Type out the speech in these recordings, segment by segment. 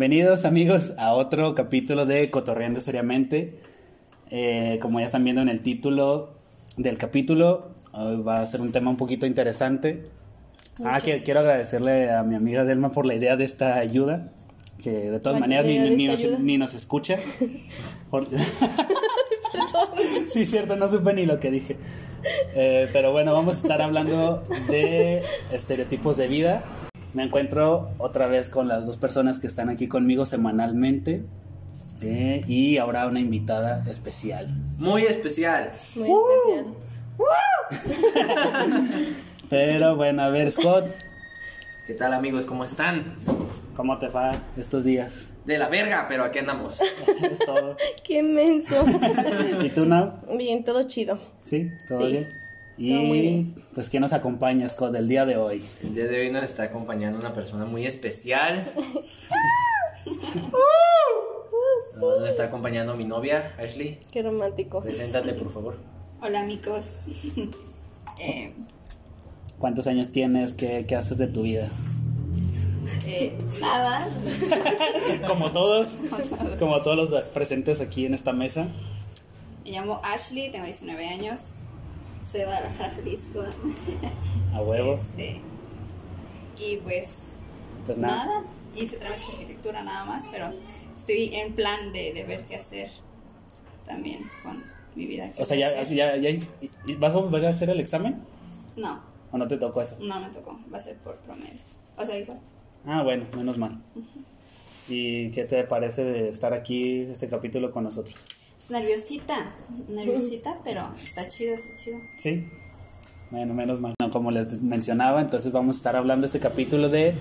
bienvenidos amigos a otro capítulo de Cotorreando Seriamente. Eh, como ya están viendo en el título del capítulo, hoy va a ser un tema un poquito interesante. Ah, que quiero agradecerle a mi amiga Delma por la idea de esta ayuda, que de todas ¿La maneras ni, nos, ni nos escucha. Por- sí, cierto, no supe ni lo que dije. Eh, pero bueno, vamos a estar hablando de estereotipos de vida. Me encuentro otra vez con las dos personas que están aquí conmigo semanalmente. eh, y ahora una invitada especial. Muy especial. Muy especial. Pero bueno, a ver, Scott, ¿Qué tal amigos? ¿Cómo están? ¿cómo te va estos días? De la verga, pero aquí andamos. Es todo. Qué menso. ¿Y tú, Nau? Bien, todo chido. ¿Sí? ¿Todo Sí, bien? Y todo muy bien. pues, ¿quién nos acompaña, Scott, el día de hoy? El día de hoy nos está acompañando una persona muy especial. Nos está acompañando mi novia, Ashley. Qué romántico. Preséntate, por favor. Hola amigos. Eh, ¿Cuántos años tienes? ¿Qué, qué haces de tu vida? eh, nada. Como todos, como todos los presentes aquí en esta mesa. Me llamo Ashley, tengo 19 años. Soy de Guadalajara, Jalisco. A huevo. Este, y pues Pues nada. nada, hice trámites de arquitectura nada más, pero estoy en plan de, de ver qué hacer también con mi vida. O sea, ya, ya, ya- ¿y- ¿vas a volver a hacer el examen? No, ¿O no te tocó eso? no me tocó, va a ser por promedio. O sea, igual. Ah, bueno, menos mal. ¿Y qué te parece de estar aquí, este capítulo con nosotros? Pues nerviosita, nerviosita, pero está chido, está chido. Sí. Bueno, menos mal. No, como les mencionaba, entonces vamos a estar hablando este capítulo de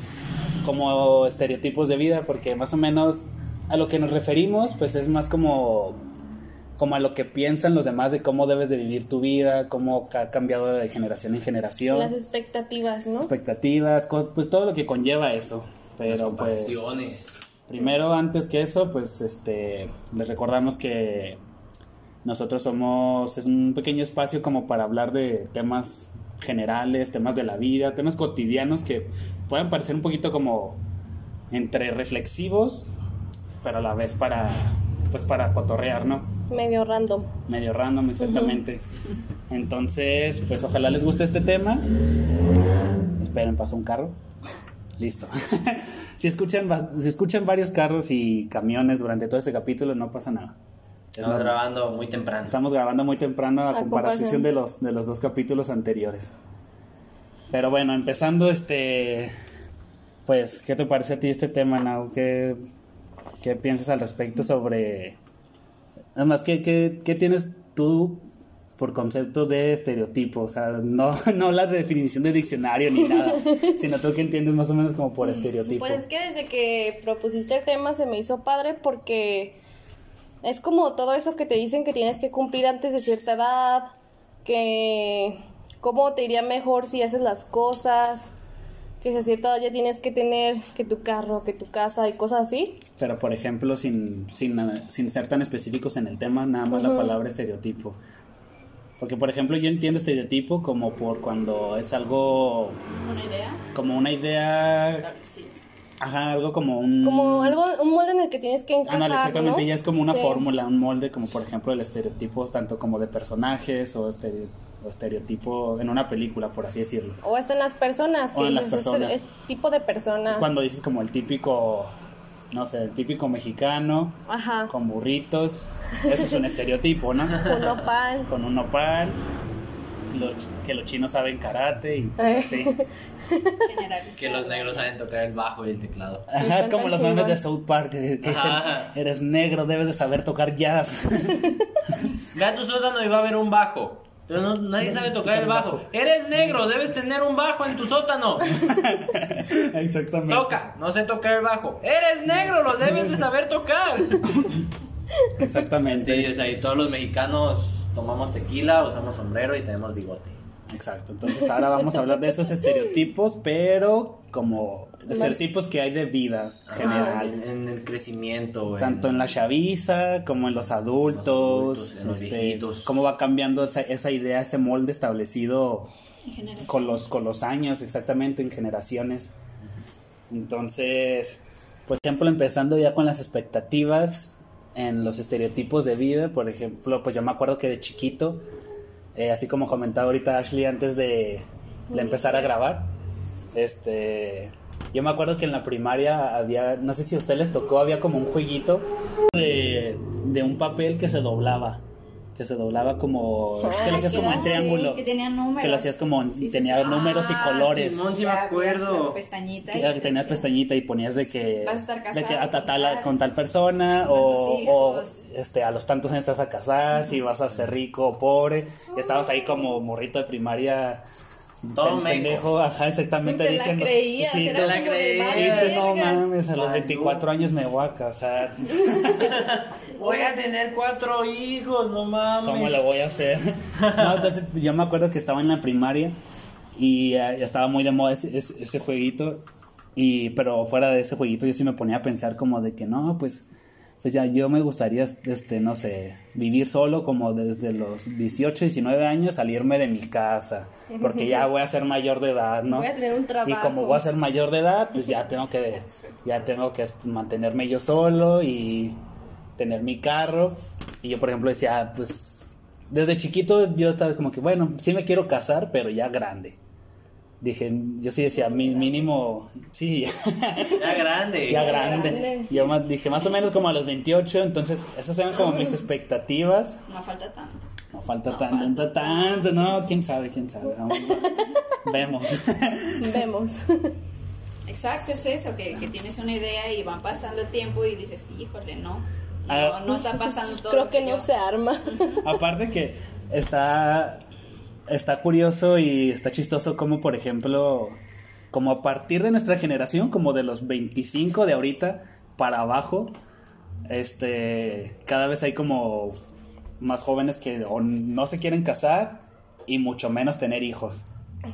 como estereotipos de vida, porque más o menos a lo que nos referimos, pues es más como como a lo que piensan los demás de cómo debes de vivir tu vida, cómo ha cambiado de generación en generación, Las expectativas, ¿no? expectativas, pues todo lo que conlleva eso. Las Pero pues comparaciones. Primero, antes que eso, pues este les recordamos que nosotros somos es un pequeño espacio como para hablar de temas generales, temas de la vida, temas cotidianos que pueden parecer un poquito como entre reflexivos, pero a la vez para pues para cotorrear, ¿no? Medio random. Medio random exactamente. Entonces, pues ojalá les guste este tema. Esperen, pasó un carro. Listo. si, escuchan, si escuchan varios carros y camiones durante todo este capítulo, no pasa nada. Estamos grabando muy temprano. Estamos grabando muy temprano a comparación. de los, de los dos capítulos anteriores. Pero bueno, empezando este... Pues, ¿qué te parece a ti este tema, Nau? ¿Qué, qué piensas al respecto sobre... Además, ¿qué, qué, qué tienes tú por concepto de estereotipo? O sea, no, no la definición de diccionario ni nada, sino tú que entiendes más o menos como por estereotipo. Pues es que desde que propusiste el tema se me hizo padre porque es como todo eso que te dicen que tienes que cumplir antes de cierta edad, que cómo te iría mejor si haces las cosas, que si a cierta edad ya tienes que tener que tu carro, que tu casa y cosas así. Pero, por ejemplo, sin, sin, sin ser tan específicos en el tema, nada más la palabra estereotipo. Porque, por ejemplo, yo entiendo estereotipo como por cuando es algo, ¿Una idea? como una idea, Establecida. ajá, algo como un... Como algo, un molde en el que tienes que encajar, Ándale, exactamente, ¿no? ya es como una Sí. fórmula, un molde, como por ejemplo el estereotipo, tanto como de personajes o, estere- o estereotipo en una película, por así decirlo. O hasta en las personas, que O en las personas. Es, es tipo de persona. Es cuando dices como el típico, no sé, el típico mexicano Ajá. con burritos, eso es un estereotipo, ¿no? Con nopal. con un nopal, los- que los chinos saben karate y pues así. Generalizada. Que los negros saben tocar el bajo y el teclado. Ajá, es como los memes de South Park, que, dicen, Ajá. eres negro, debes de saber tocar jazz. Ve a tu sótano y va a haber un bajo. Pero no- nadie sabe tocar el bajo. Eres negro, debes tener un bajo en tu sótano. Exactamente. Toca, no sé tocar el bajo. Eres negro, lo debes de saber tocar. Exactamente. Sí, o sea, y todos los mexicanos tomamos tequila, usamos sombrero y tenemos bigote. Exacto. Entonces ahora vamos a hablar de esos estereotipos, pero como estereotipos que hay de vida general. En, en el crecimiento, en- Tanto en la chaviza como en los adultos, adultos, en los este, viejitos. cómo va cambiando esa, esa idea, ese molde establecido En con los, con los años, exactamente, en generaciones. Entonces, por ejemplo, empezando ya con las expectativas en los estereotipos de vida, por ejemplo, pues yo me acuerdo que de chiquito, eh, así como comentaba ahorita Ashley antes de, de empezar a grabar, este, yo me acuerdo que en la primaria había, no sé si a ustedes les tocó, había como un jueguito de, de un papel que se doblaba. Que se doblaba como. que lo hacías como en triángulo. Que tenía números. Que lo hacías como. Sí, sí, tenía sí. números y Ah, colores. Simón, sí me acuerdo. la pestañita Que, y que tenías pestañita y ponías de que. Vas a estar de casado que a tal- tal- con tal persona. con O, o, este, a los tantos años estás a casar. Si vas a ser rico o pobre. Y estabas ahí como morrito de primaria. Todo meco. pendejo, ajá, exactamente Te la diciendo. creías, sí, te la creías. "Vale, Sí, tú no verga". mames, a los Ay, 24 años me voy a casar. Voy a tener cuatro hijos, no mames. ¿Cómo lo voy a hacer? No, entonces yo me acuerdo que estaba en la primaria y ya estaba muy de moda ese, ese, ese jueguito. Y, pero fuera de ese jueguito yo sí me ponía a pensar como de que no, pues, pues ya yo me gustaría, este, no sé, vivir solo como desde los 18, 19 años, salirme de mi casa, porque ya voy a ser mayor de edad, ¿no? Voy a tener un Y trabajo. como voy a ser mayor de edad, pues ya tengo que, ya tengo que mantenerme yo solo y tener mi carro. Y yo, por ejemplo, decía, pues, desde chiquito yo estaba como que, bueno, sí me quiero casar, pero ya grande. Dije, yo sí decía, mi- mínimo, sí, Ya grande. ya grande. grande. Yo más, dije, más o menos como a los 28, entonces esas eran como mis expectativas. No falta tanto. No falta tanto, tanto, no, quién sabe, quién sabe. Vamos, vemos. Vemos. Exacto, es eso, que, que tienes una idea y van pasando el tiempo y dices, híjole, no. No, Ah. no está pasando todo. Creo lo que no yo- se arma. Aparte que está, está curioso y está chistoso como, por ejemplo, como a partir de nuestra generación, como de los 25 de ahorita para abajo, este, cada vez hay como más jóvenes que o no se quieren casar y mucho menos tener hijos.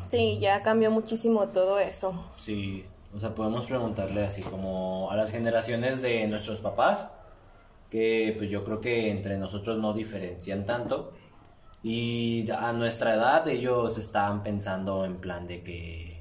Sí, ya cambió muchísimo todo eso. Sí, o sea, podemos preguntarle así como a las generaciones de nuestros papás, que pues yo creo que entre nosotros no diferencian tanto. Y a nuestra edad ellos estaban pensando en plan de que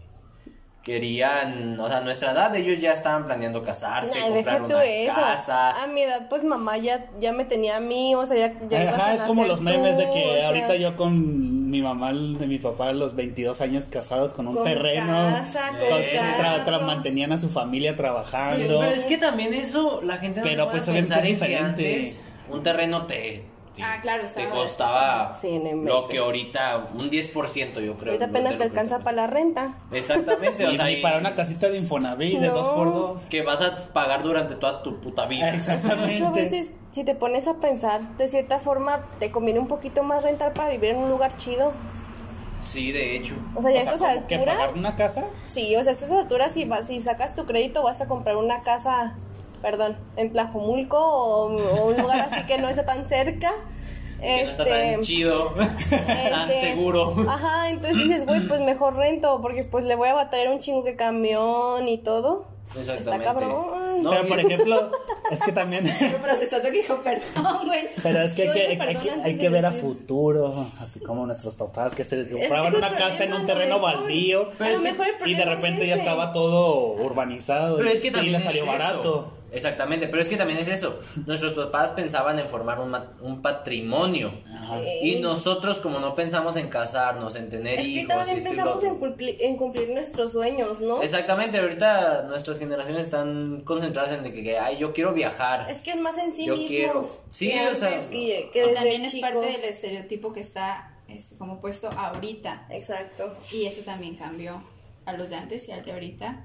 querían, o sea, a nuestra edad ellos ya estaban planeando casarse, Ay, comprar una eso. casa. A mi edad, pues mamá ya, ya me tenía a mí, o sea, ya, ya ibas Ajá, a es como los memes de tú, que o sea, ahorita yo con mi mamá, de mi papá, a los 22 años casados con un Con terreno, casa, con tra- tra- mantenían a su familia trabajando. Sí, pero es que también eso la gente no Pero, pues, obviamente pensar es diferente. antes un terreno te, te, Ah, claro, te estaba- costaba Sí, lo que ahorita un 10% yo creo. Ahorita apenas te alcanza para la renta. Exactamente, o Y, sea, y y- para una casita de Infonavit de No. dos por dos. que vas a pagar durante toda tu puta vida. Exactamente. Muchas veces, si te pones a pensar, de cierta forma, te conviene un poquito más rentar para vivir en un lugar chido. Sí, de hecho. O sea, ya O a estas como que alturas. pagar una casa. Sí, o sea, a estas alturas, si, vas, si sacas tu crédito, vas a comprar una casa, perdón, en Tlajomulco o, o un lugar así que no está tan cerca. Que no está tan chido, tan este, seguro. Ajá, entonces dices, güey, pues mejor rento, porque pues le voy a batallar un chingo que camión y todo. Está Exactamente. cabrón. No, pero y- por ejemplo, es que también. Estoy procesando que dijo, perdón, güey. Pero es que hay que, hay, que, hay ver a futuro, así como nuestros papás que se compraban es una casa en un terreno baldío el y de repente ya estaba todo urbanizado Pero y, es que y también le es salió eso. barato. Exactamente, pero es que también es eso. Nuestros papás pensaban en formar un, ma- un patrimonio. Ajá. Y nosotros, como no pensamos en casarnos, en tener Es que hijos, también esto y lo pensamos en cumplir, en cumplir nuestros sueños, ¿no? Exactamente, ahorita nuestras generaciones están concentradas en de que, que, ay, yo quiero viajar. Es que es más en sí Yo mismos. quiero. Sí, que o sea, que, que Y desde también es chicos. parte del estereotipo que está este, como puesto ahorita. Exacto. Y eso también cambió a los de antes y al de ahorita.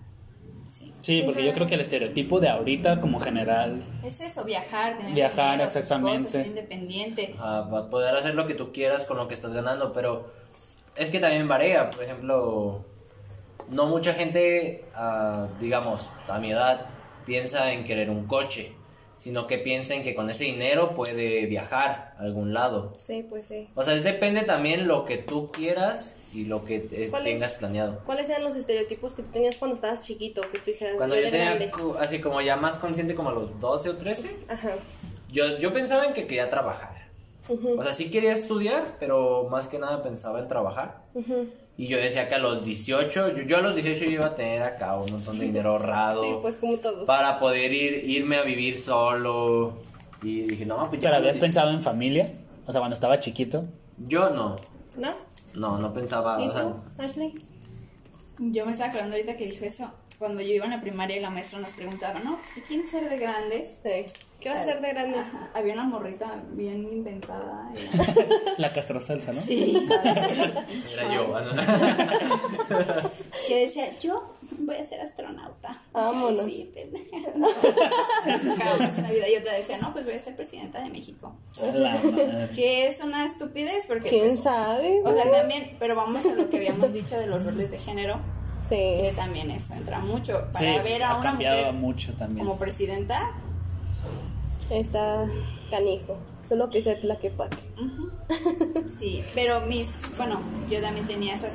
Sí. Sí, porque yo creo que el estereotipo de ahorita como general Es eso, viajar, tener Viajar, dinero, exactamente. cosas, ser independiente. a a poder hacer lo que tú quieras con lo que estás ganando, pero es que también varía, por ejemplo, no mucha gente, ah, digamos, a mi edad, piensa en querer un coche, sino que piensa en que con ese dinero puede viajar a algún lado. Sí, pues sí. O sea, es depende también lo que tú quieras y lo que te- ¿Cuál tengas es? planeado. ¿Cuáles eran los estereotipos que tú tenías cuando estabas chiquito? Que tú dijeras, Cuando yo tenía grande. así como ya más consciente como a los 12 o 13, Ajá. yo, yo pensaba en que quería trabajar. O sea, sí quería estudiar, pero más que nada pensaba en trabajar. Y yo decía que a los 18, yo, yo a los 18 yo iba a tener acá un montón de dinero ahorrado. Sí, pues como todos. Para poder ir, irme a vivir solo. Y dije, no, pues ya. ¿Pero habías 18. pensado en familia? O sea, cuando estaba chiquito. Yo no. ¿No? No, no pensaba. ¿Y o sea, tú, Ashley? Yo me estaba acordando ahorita que dijo eso. Cuando yo iba en la primaria y la maestra nos preguntaba, ¿no? ¿Qué quieren ser de grandes? Sí. ¿Qué vas a hacer de grande? Ajá, Había una morrita bien inventada. y- La castra salsa, ¿no? Sí. era yo. no. que decía, yo voy a ser astronauta. Vámonos. Sí, pendeja. Jamás en la vida. Y otra decía, no, pues voy a ser presidenta de México. Que es una estupidez porque... ¿Quién pues, sabe? O sea, también, pero vamos a lo que habíamos dicho de los roles de género, Sí. que también eso entra mucho. Sí, Para ver a ha una cambiado mujer mucho también. como presidenta, Está canijo. Solo que sea la que paque. ujú. sí, pero mis, bueno, yo también tenía esas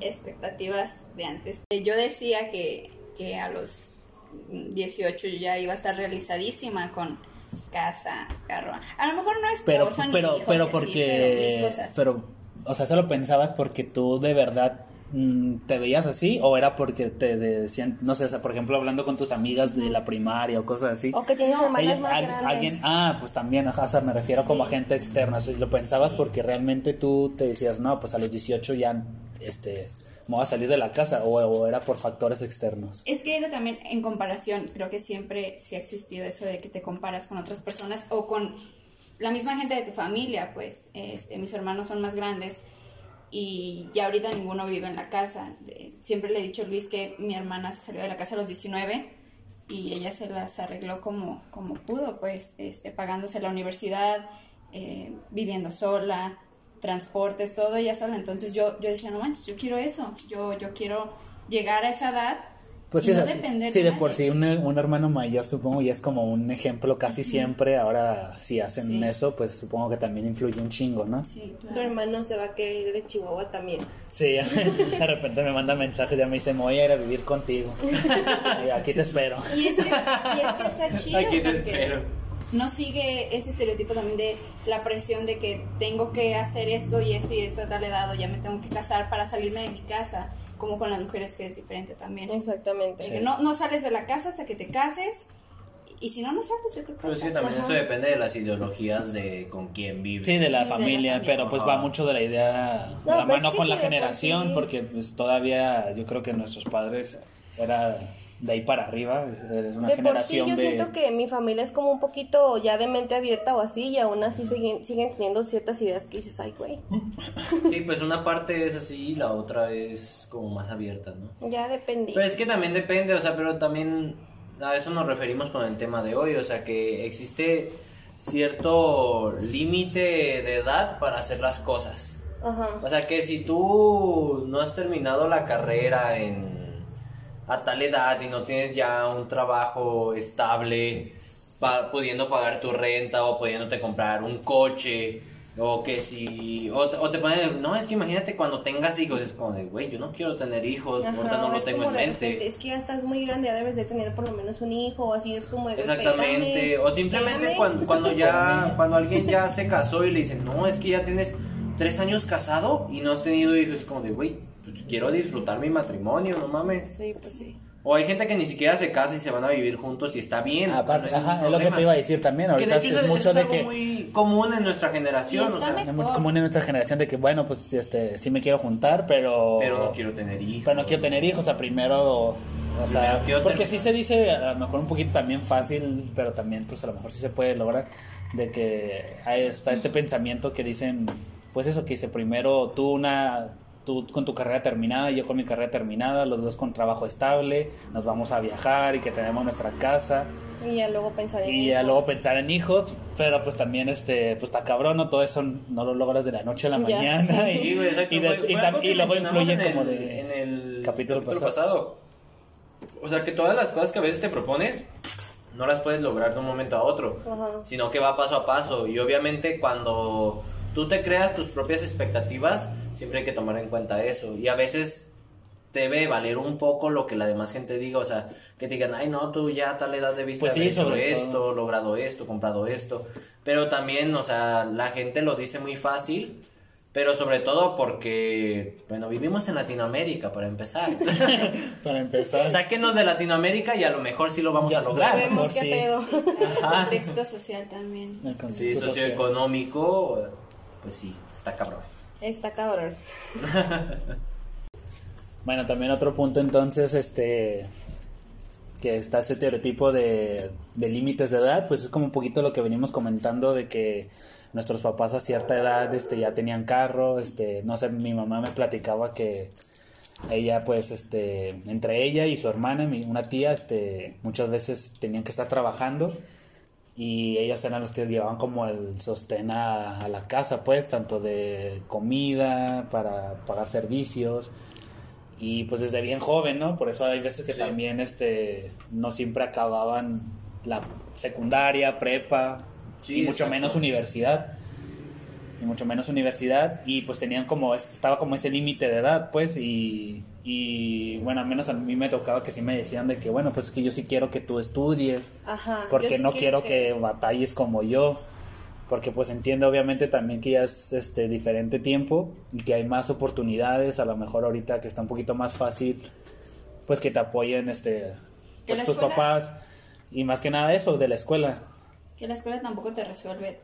expectativas de antes. Yo decía que, que a los 18 yo ya iba a estar realizadísima con casa, carro. A lo mejor no Pero, ni pero, hijos, pero así, porque. pero cosas. Pero, o sea, ¿solo pensabas porque tú de verdad mm, te veías así? ¿O era porque te decían, no sé, o sea, por ejemplo, hablando con tus amigas de la primaria o cosas así? O que tienes hermanas Ella- más al- grandes. alguien, ah, pues también, ajá, o sea, me refiero como a gente externa. O sea, si lo pensabas Sí. porque realmente tú te decías, no, pues a los 18 ya, este, me voy a salir de la casa, o, o era por factores externos. Es que era también en comparación, creo que siempre sí ha existido eso de que te comparas con otras personas o con la misma gente de tu familia, pues este, mis hermanos son más grandes y ya ahorita ninguno vive en la casa. Siempre le he dicho a Luis que mi hermana se salió de la casa a los 19 y ella se las arregló como, como pudo, pues este, pagándose la universidad, eh, viviendo sola, transportes, todo ella sola. Entonces yo, yo decía, no manches, yo quiero eso, yo, yo quiero llegar a esa edad Pues y sí, es no así. depender Sí, de por sí, un, un hermano mayor supongo ya es como un ejemplo casi siempre. Ahora, si hacen Sí. eso, pues supongo que también influye un chingo, ¿no? Sí, Tu hermano se va a querer ir de Chihuahua también. Sí, de repente me manda mensajes, ya me dice, me voy a ir a vivir contigo. Y aquí te espero. Y es que, y es que está chido Aquí te porque espero. No sigue ese estereotipo también de la presión de que tengo que hacer esto y esto y esto a tal edad o ya me tengo que casar para salirme de mi casa, como con las mujeres que es diferente también. Exactamente. Sí. No, no sales de la casa hasta que te cases y si no, no sales de tu casa. Pero es que también Ajá. eso depende de las ideologías de con quién vives. Sí, de la Sí, de la familia, pero pues Ajá. va mucho de la idea, No, la pues mano con la generación, porque pues todavía yo creo que nuestros padres era de ahí para arriba, es es una De por sí generación yo de... siento que mi familia es como un poquito ya de mente abierta o así y aún así siguen, siguen teniendo ciertas ideas que dices, ay güey, Sí, pues una parte es así y la otra es como más abierta, ¿no? ya dependí. Pero es que también depende, o sea, pero también a eso nos referimos con el tema de hoy, o sea, que existe cierto límite de edad para hacer las cosas. Ajá. O sea, que si tú no has terminado la carrera en a tal edad y no tienes ya un trabajo estable, pa- pudiendo pagar tu renta o pudiéndote comprar un coche, o que si, o, te- o te ponen, no, es que imagínate cuando tengas hijos, es como de, güey, yo no quiero tener hijos, Ajá, ahorita no lo tengo en mente. repente, es que ya estás muy grande, ya debes de tener por lo menos un hijo, o así es como de Exactamente, espérame, o simplemente cuando, cuando ya, cuando alguien ya se casó y le dicen, no, es que ya tienes tres años casado y no has tenido hijos, es como de, güey, quiero disfrutar mi matrimonio, no mames. Sí, pues sí. O hay gente que ni siquiera se casa y se van a vivir juntos y está bien. Aparte, no ajá, es lo que te iba a decir también, Que ahorita de es, mucho de que... muy común en nuestra generación, o sea. Es muy común en nuestra generación de que, bueno, pues este, sí me quiero juntar, pero... pero no quiero tener hijos. Pero no quiero tener hijos, o sea, primero... O sea, Primero porque tener- sí se dice a lo mejor un poquito también fácil, pero también pues a lo mejor sí se puede lograr de que ahí está este pensamiento que dicen, pues eso que dice primero tú una tú con tu carrera terminada, yo con mi carrera terminada, los dos con trabajo estable, nos vamos a viajar y que tenemos nuestra casa Y ya luego pensar en y ya hijos. luego pensar en hijos, pero pues también este pues está cabrón, ¿no? Todo eso no lo logras de la noche a la Ya mañana y, Sí, y, des- y tam- luego influye en como el- de en el capítulo capítulo, pasado. pasado. O sea, que todas las cosas que a veces te propones no las puedes lograr de un momento a otro, Ajá. sino que va paso a paso. Y obviamente cuando tú te creas tus propias expectativas, siempre hay que tomar en cuenta eso. Y a veces debe valer un poco lo que la demás gente diga, o sea, que te digan, ay no, tú ya a tal edad debiste Pues sí, sobre esto, todo. logrado esto, comprado esto, pero también, o sea, la gente lo dice muy fácil, pero sobre todo porque, bueno, vivimos en Latinoamérica para empezar. Para empezar. Sáquenos de Latinoamérica y a lo mejor sí lo vamos Ya, a lograr. ya Vemos qué sí. pedo. El contexto social también. El Sí, contexto social. Pues sí, está cabrón. Está cabrón. Bueno, también otro punto entonces, este, que está ese estereotipo de, de límites de edad, pues es como un poquito lo que venimos comentando de que nuestros papás a cierta edad, este, ya tenían carro, este, no sé, mi mamá me platicaba que ella, pues, este, entre ella y su hermana, mi, una tía, este, muchas veces tenían que estar trabajando y ellas eran las que llevaban como el sostén a, a la casa, pues, tanto de comida, para pagar servicios. Y pues desde bien joven, ¿no? Por eso hay veces que Sí. también este no siempre acababan la secundaria, prepa Sí, y mucho exacto. menos universidad. Y mucho menos universidad y pues tenían como estaba como ese límite de edad, pues y y bueno, al menos a mí me tocaba que sí me decían de que bueno, pues es que yo sí quiero que tú estudies Ajá. porque sí no quiero que batalles como yo porque pues entiendo obviamente también que ya es este diferente tiempo y que hay más oportunidades a lo mejor ahorita que está un poquito más fácil pues que te apoyen este pues tus escuela- papás y más que nada eso de la escuela Que la escuela tampoco te resuelve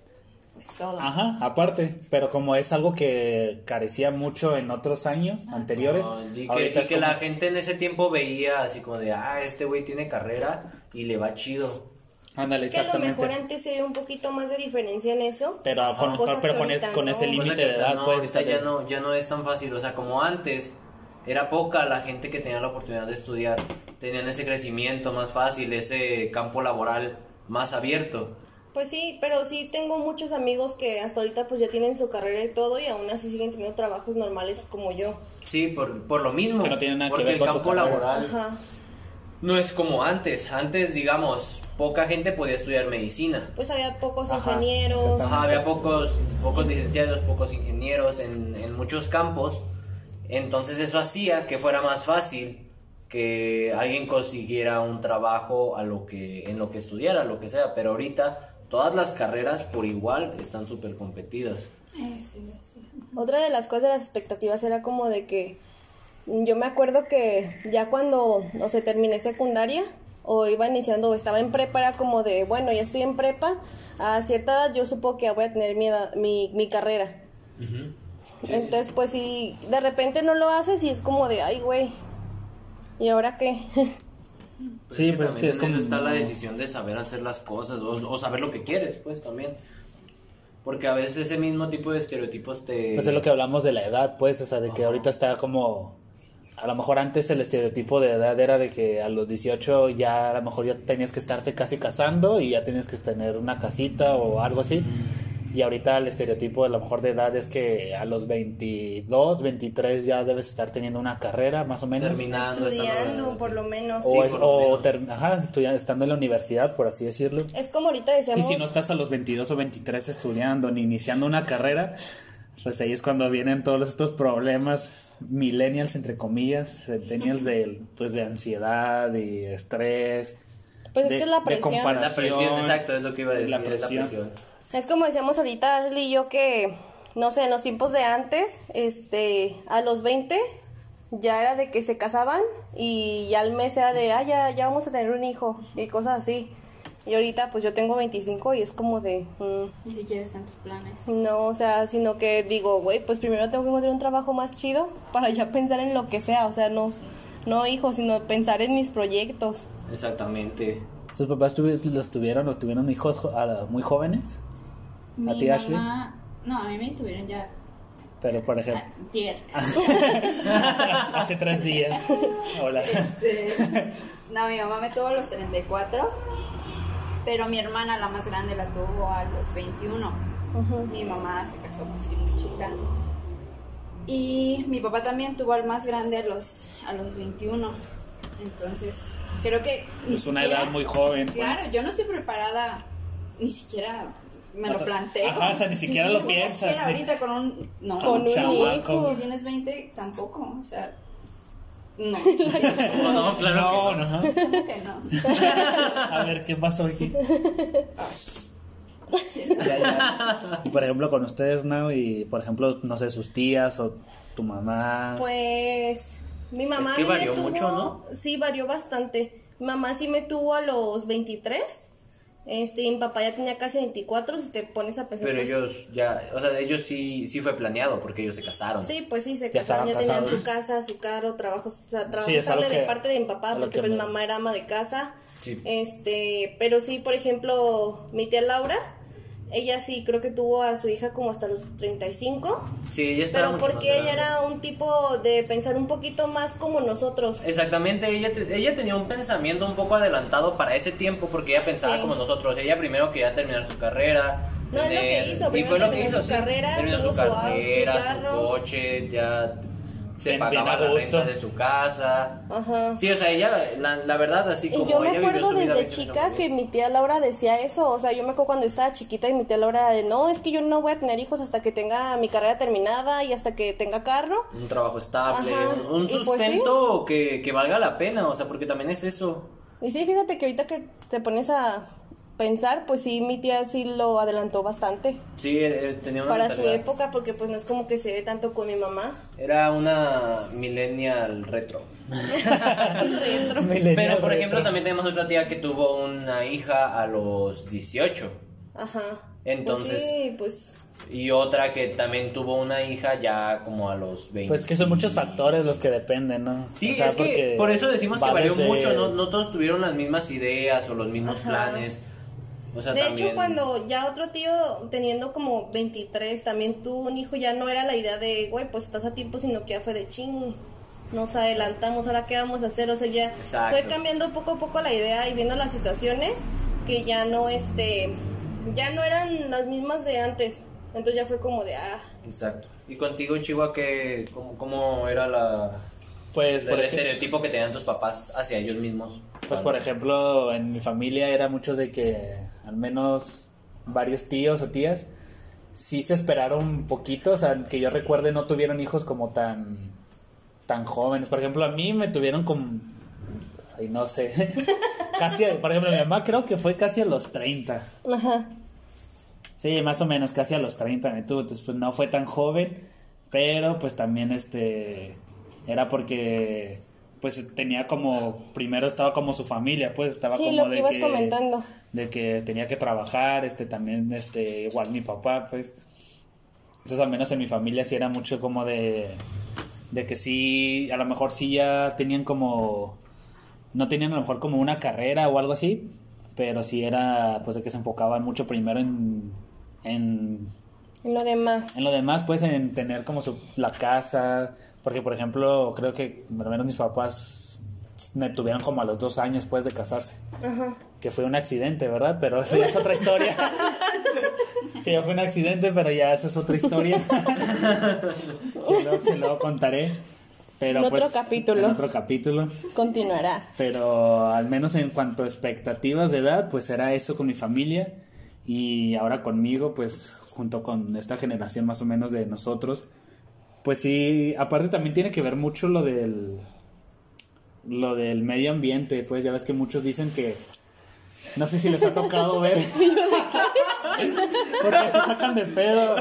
pues todo. ajá aparte pero como es algo que carecía mucho en otros años anteriores No, y que, ahorita y es que como- la gente en ese tiempo veía así como de, ah, este güey tiene carrera y le va chido. ándale Es que a lo exactamente mejor antes se veía un poquito más de diferencia en eso. pero con, pero que con, ahorita es- con no. ese límite de edad no, pues ahorita o sea, ya no, ya no es tan fácil, o sea, como antes era poca la gente que tenía la oportunidad de estudiar, tenían ese crecimiento más fácil, ese campo laboral más abierto. Pues sí, pero sí tengo muchos amigos que hasta ahorita pues ya tienen su carrera y todo y aún así siguen teniendo trabajos normales como yo. Sí, por, por lo mismo. Que no tiene nada que porque ver el con su campo laboral Ajá. no es como antes. Antes, digamos, poca gente podía estudiar medicina. Pues había pocos Ajá, ingenieros. Ajá, había pocos, pocos licenciados, pocos ingenieros en, en muchos campos. Entonces eso hacía que fuera más fácil que alguien consiguiera un trabajo a lo que, en lo que estudiara, lo que sea. Pero ahorita todas las carreras por igual están súper competidas. Sí, sí. Otra de las cosas de las expectativas era como de que yo me acuerdo que ya cuando, no sé, terminé secundaria o iba iniciando o estaba en prepa, era como de, bueno, ya estoy en prepa, a cierta edad yo supongo que ya voy a tener mi, edad- mi, mi carrera. Entonces, pues si de repente no lo haces y es como de, ay, güey, ¿y ahora qué? Sí, que pues es también que es en como- está la decisión de saber hacer las cosas o, o saber lo que quieres, pues también. Porque a veces ese mismo tipo de estereotipos te... Pues es lo que hablamos de la edad, pues, o sea, de que ahorita está como... A lo mejor antes el estereotipo de edad era de que a los 18 ya a lo mejor ya tenías que estarte casi casando y ya tenías que tener una casita o algo así. Y ahorita el estereotipo a lo mejor de edad es que a los 22, 23 ya debes estar teniendo una carrera, más o menos. Terminando. Estudiando, por lo menos. O, Sí, es- o menos. ter- ajá, estudia- estando en la universidad, por así decirlo. Es como ahorita Y decíamos... si no estás a los 22 o 23 estudiando ni iniciando una carrera, pues ahí es cuando vienen todos estos problemas millennials, entre comillas, centennials de, pues de ansiedad y estrés. Pues es de- que es la de presión. La comparación. presión, exacto, es lo que iba a decir. La es la presión. Es como decíamos ahorita, Ashley y yo, que, no sé, en los tiempos de antes, este, a los 20, ya era de que se casaban y ya al mes era de, ah, ya, ya vamos a tener un hijo y cosas así. Y ahorita, pues yo tengo 25 y es como de, mm, Ni siquiera están tus planes. no, o sea, sino que digo, güey, pues primero tengo que encontrar un trabajo más chido para ya pensar en lo que sea, o sea, no, no hijos, sino pensar en mis proyectos. Exactamente. ¿Sus papás tuvi- los tuvieron o tuvieron hijos jo- a- muy jóvenes? Mi ti, Ashley? mamá- No, a mí me tuvieron ya Pero por ejemplo, ah, tier. hace tres días. Hola. Este, no, mi mamá me tuvo a los 34, pero mi hermana, la más grande, la tuvo a los 21. Ujú. Mi mamá se casó pues sí, muy chica. Y mi papá también tuvo al más grande a los, a los 21. Entonces, creo que... Es una siquiera- edad muy joven. pues. Claro, yo no estoy preparada, ni siquiera me O lo sea, planteo. ajá, o sea, ni siquiera lo ¿Qué voy a piensas, ni- ahorita con un... No, Con un chamaco. hijo. si tienes 20, tampoco, o sea... No, No, no, claro que no. no. ¿cómo que no? A ver, ¿qué pasó aquí? Ya, ya. Y por ejemplo, con ustedes, ¿no? Y por ejemplo, no sé, sus tías o tu mamá. Pues mi mamá Es que varió tuvo- mucho, ¿no? Sí, varió bastante. Mi mamá sí me tuvo a los 23. Este, y mi papá ya tenía casi 24, si te pones a pensar. Pero pues, ellos ya, o sea, ellos sí, sí fue planeado porque ellos se casaron. Sí, pues sí, se Ya casaron, ya estaban tenían casados. su casa, su carro, trabajos, o sea, trabajo Sí, de que- parte de mi papá, porque que pues me- mamá era ama de casa. Sí. Este, pero sí, por ejemplo, mi tía Laura, ella sí creo que tuvo a su hija como hasta los 35, Sí, ella estaba pero mucho porque más ella era un tipo de pensar un poquito más como nosotros. Exactamente, ella, te- ella tenía un pensamiento un poco adelantado para ese tiempo porque ella pensaba Sí. como nosotros. Ella primero quería terminar su carrera. No, es lo que hizo, Y fue lo que terminó hizo, su sí. carrera, Terminó su su auto, su carrera, su coche, ya se pagaba la renta de su casa. Ajá. Sí, o sea, ella, la, la verdad, así Y como yo me ella acuerdo desde chica que mi tía Laura decía eso, o sea, yo me acuerdo cuando estaba chiquita y mi tía Laura de, no, es que yo no voy a tener hijos hasta que tenga mi carrera terminada y hasta que tenga carro. Un trabajo estable, Ajá, un, un y pues sustento que, que valga la pena, o sea, porque también es eso. Y sí, fíjate que ahorita que te pones a pensar, pues sí, mi tía sí lo adelantó bastante Sí, eh, tenía una para su época, porque pues no es como que se ve tanto con mi mamá. Era una millennial retro. Millennial Pero, por ejemplo, retro. también tenemos otra tía que tuvo una hija a los 18. Ajá. Entonces- Pues sí, pues... Y otra que también tuvo una hija ya como a los 20. Pues que son muchos factores los que dependen, ¿no? Sí, O sea, es que por eso decimos que va varió desde- mucho, ¿no? No todos tuvieron las mismas ideas o los mismos Ajá. planes. O sea, De también... hecho, cuando ya otro tío, teniendo como 23, también tuvo un hijo, ya no era la idea de, güey, pues estás a tiempo, sino que ya fue de ching. Nos adelantamos, ahora qué vamos a hacer, o sea, ya Exacto. fue cambiando poco a poco la idea y viendo las situaciones que ya no, este, ya no eran las mismas de antes. Entonces ya fue como de, ah, Exacto. Y contigo, Chihuahua, que cómo, cómo era la, Pues, el por ejemplo, estereotipo que tenían tus papás hacia ellos mismos? pues por ejemplo, en mi familia era mucho de que al menos varios tíos o tías sí se esperaron poquito, o sea, que yo recuerde no tuvieron hijos como tan tan jóvenes. Por ejemplo, a mí me tuvieron como ay, no sé. casi, por ejemplo, mi mamá creo que fue casi a los 30. ajá. Sí, más o menos, casi a los 30 me tuvo, entonces pues no fue tan joven, pero pues también este era porque pues tenía como primero estaba como su familia, pues estaba Sí, como lo que de ibas que comentando. de que tenía que trabajar, este también este igual mi papá, pues entonces al menos en mi familia sí era mucho como de de que sí, a lo mejor sí ya tenían como no tenían a lo mejor como una carrera o algo así, pero sí era pues de que se enfocaban mucho primero en en, En lo demás. en lo demás, pues en tener como su, la casa, porque por ejemplo creo que al menos mis papás me tuvieron como a los dos años pues de casarse, Ajá. que fue un accidente, ¿verdad? Pero eso ya es otra historia. que ya fue un accidente, pero ya esa es otra historia. que, luego, que luego contaré. Pero, En otro pues, capítulo. En otro capítulo. Continuará. Pero al menos en cuanto a expectativas de edad, pues era eso con mi familia. Y ahora conmigo, pues junto con esta generación más o menos de nosotros, pues sí, aparte también tiene que ver mucho lo del lo del medio ambiente, pues ya ves que muchos dicen que no sé si les ha tocado ver porque se sacan de pedo,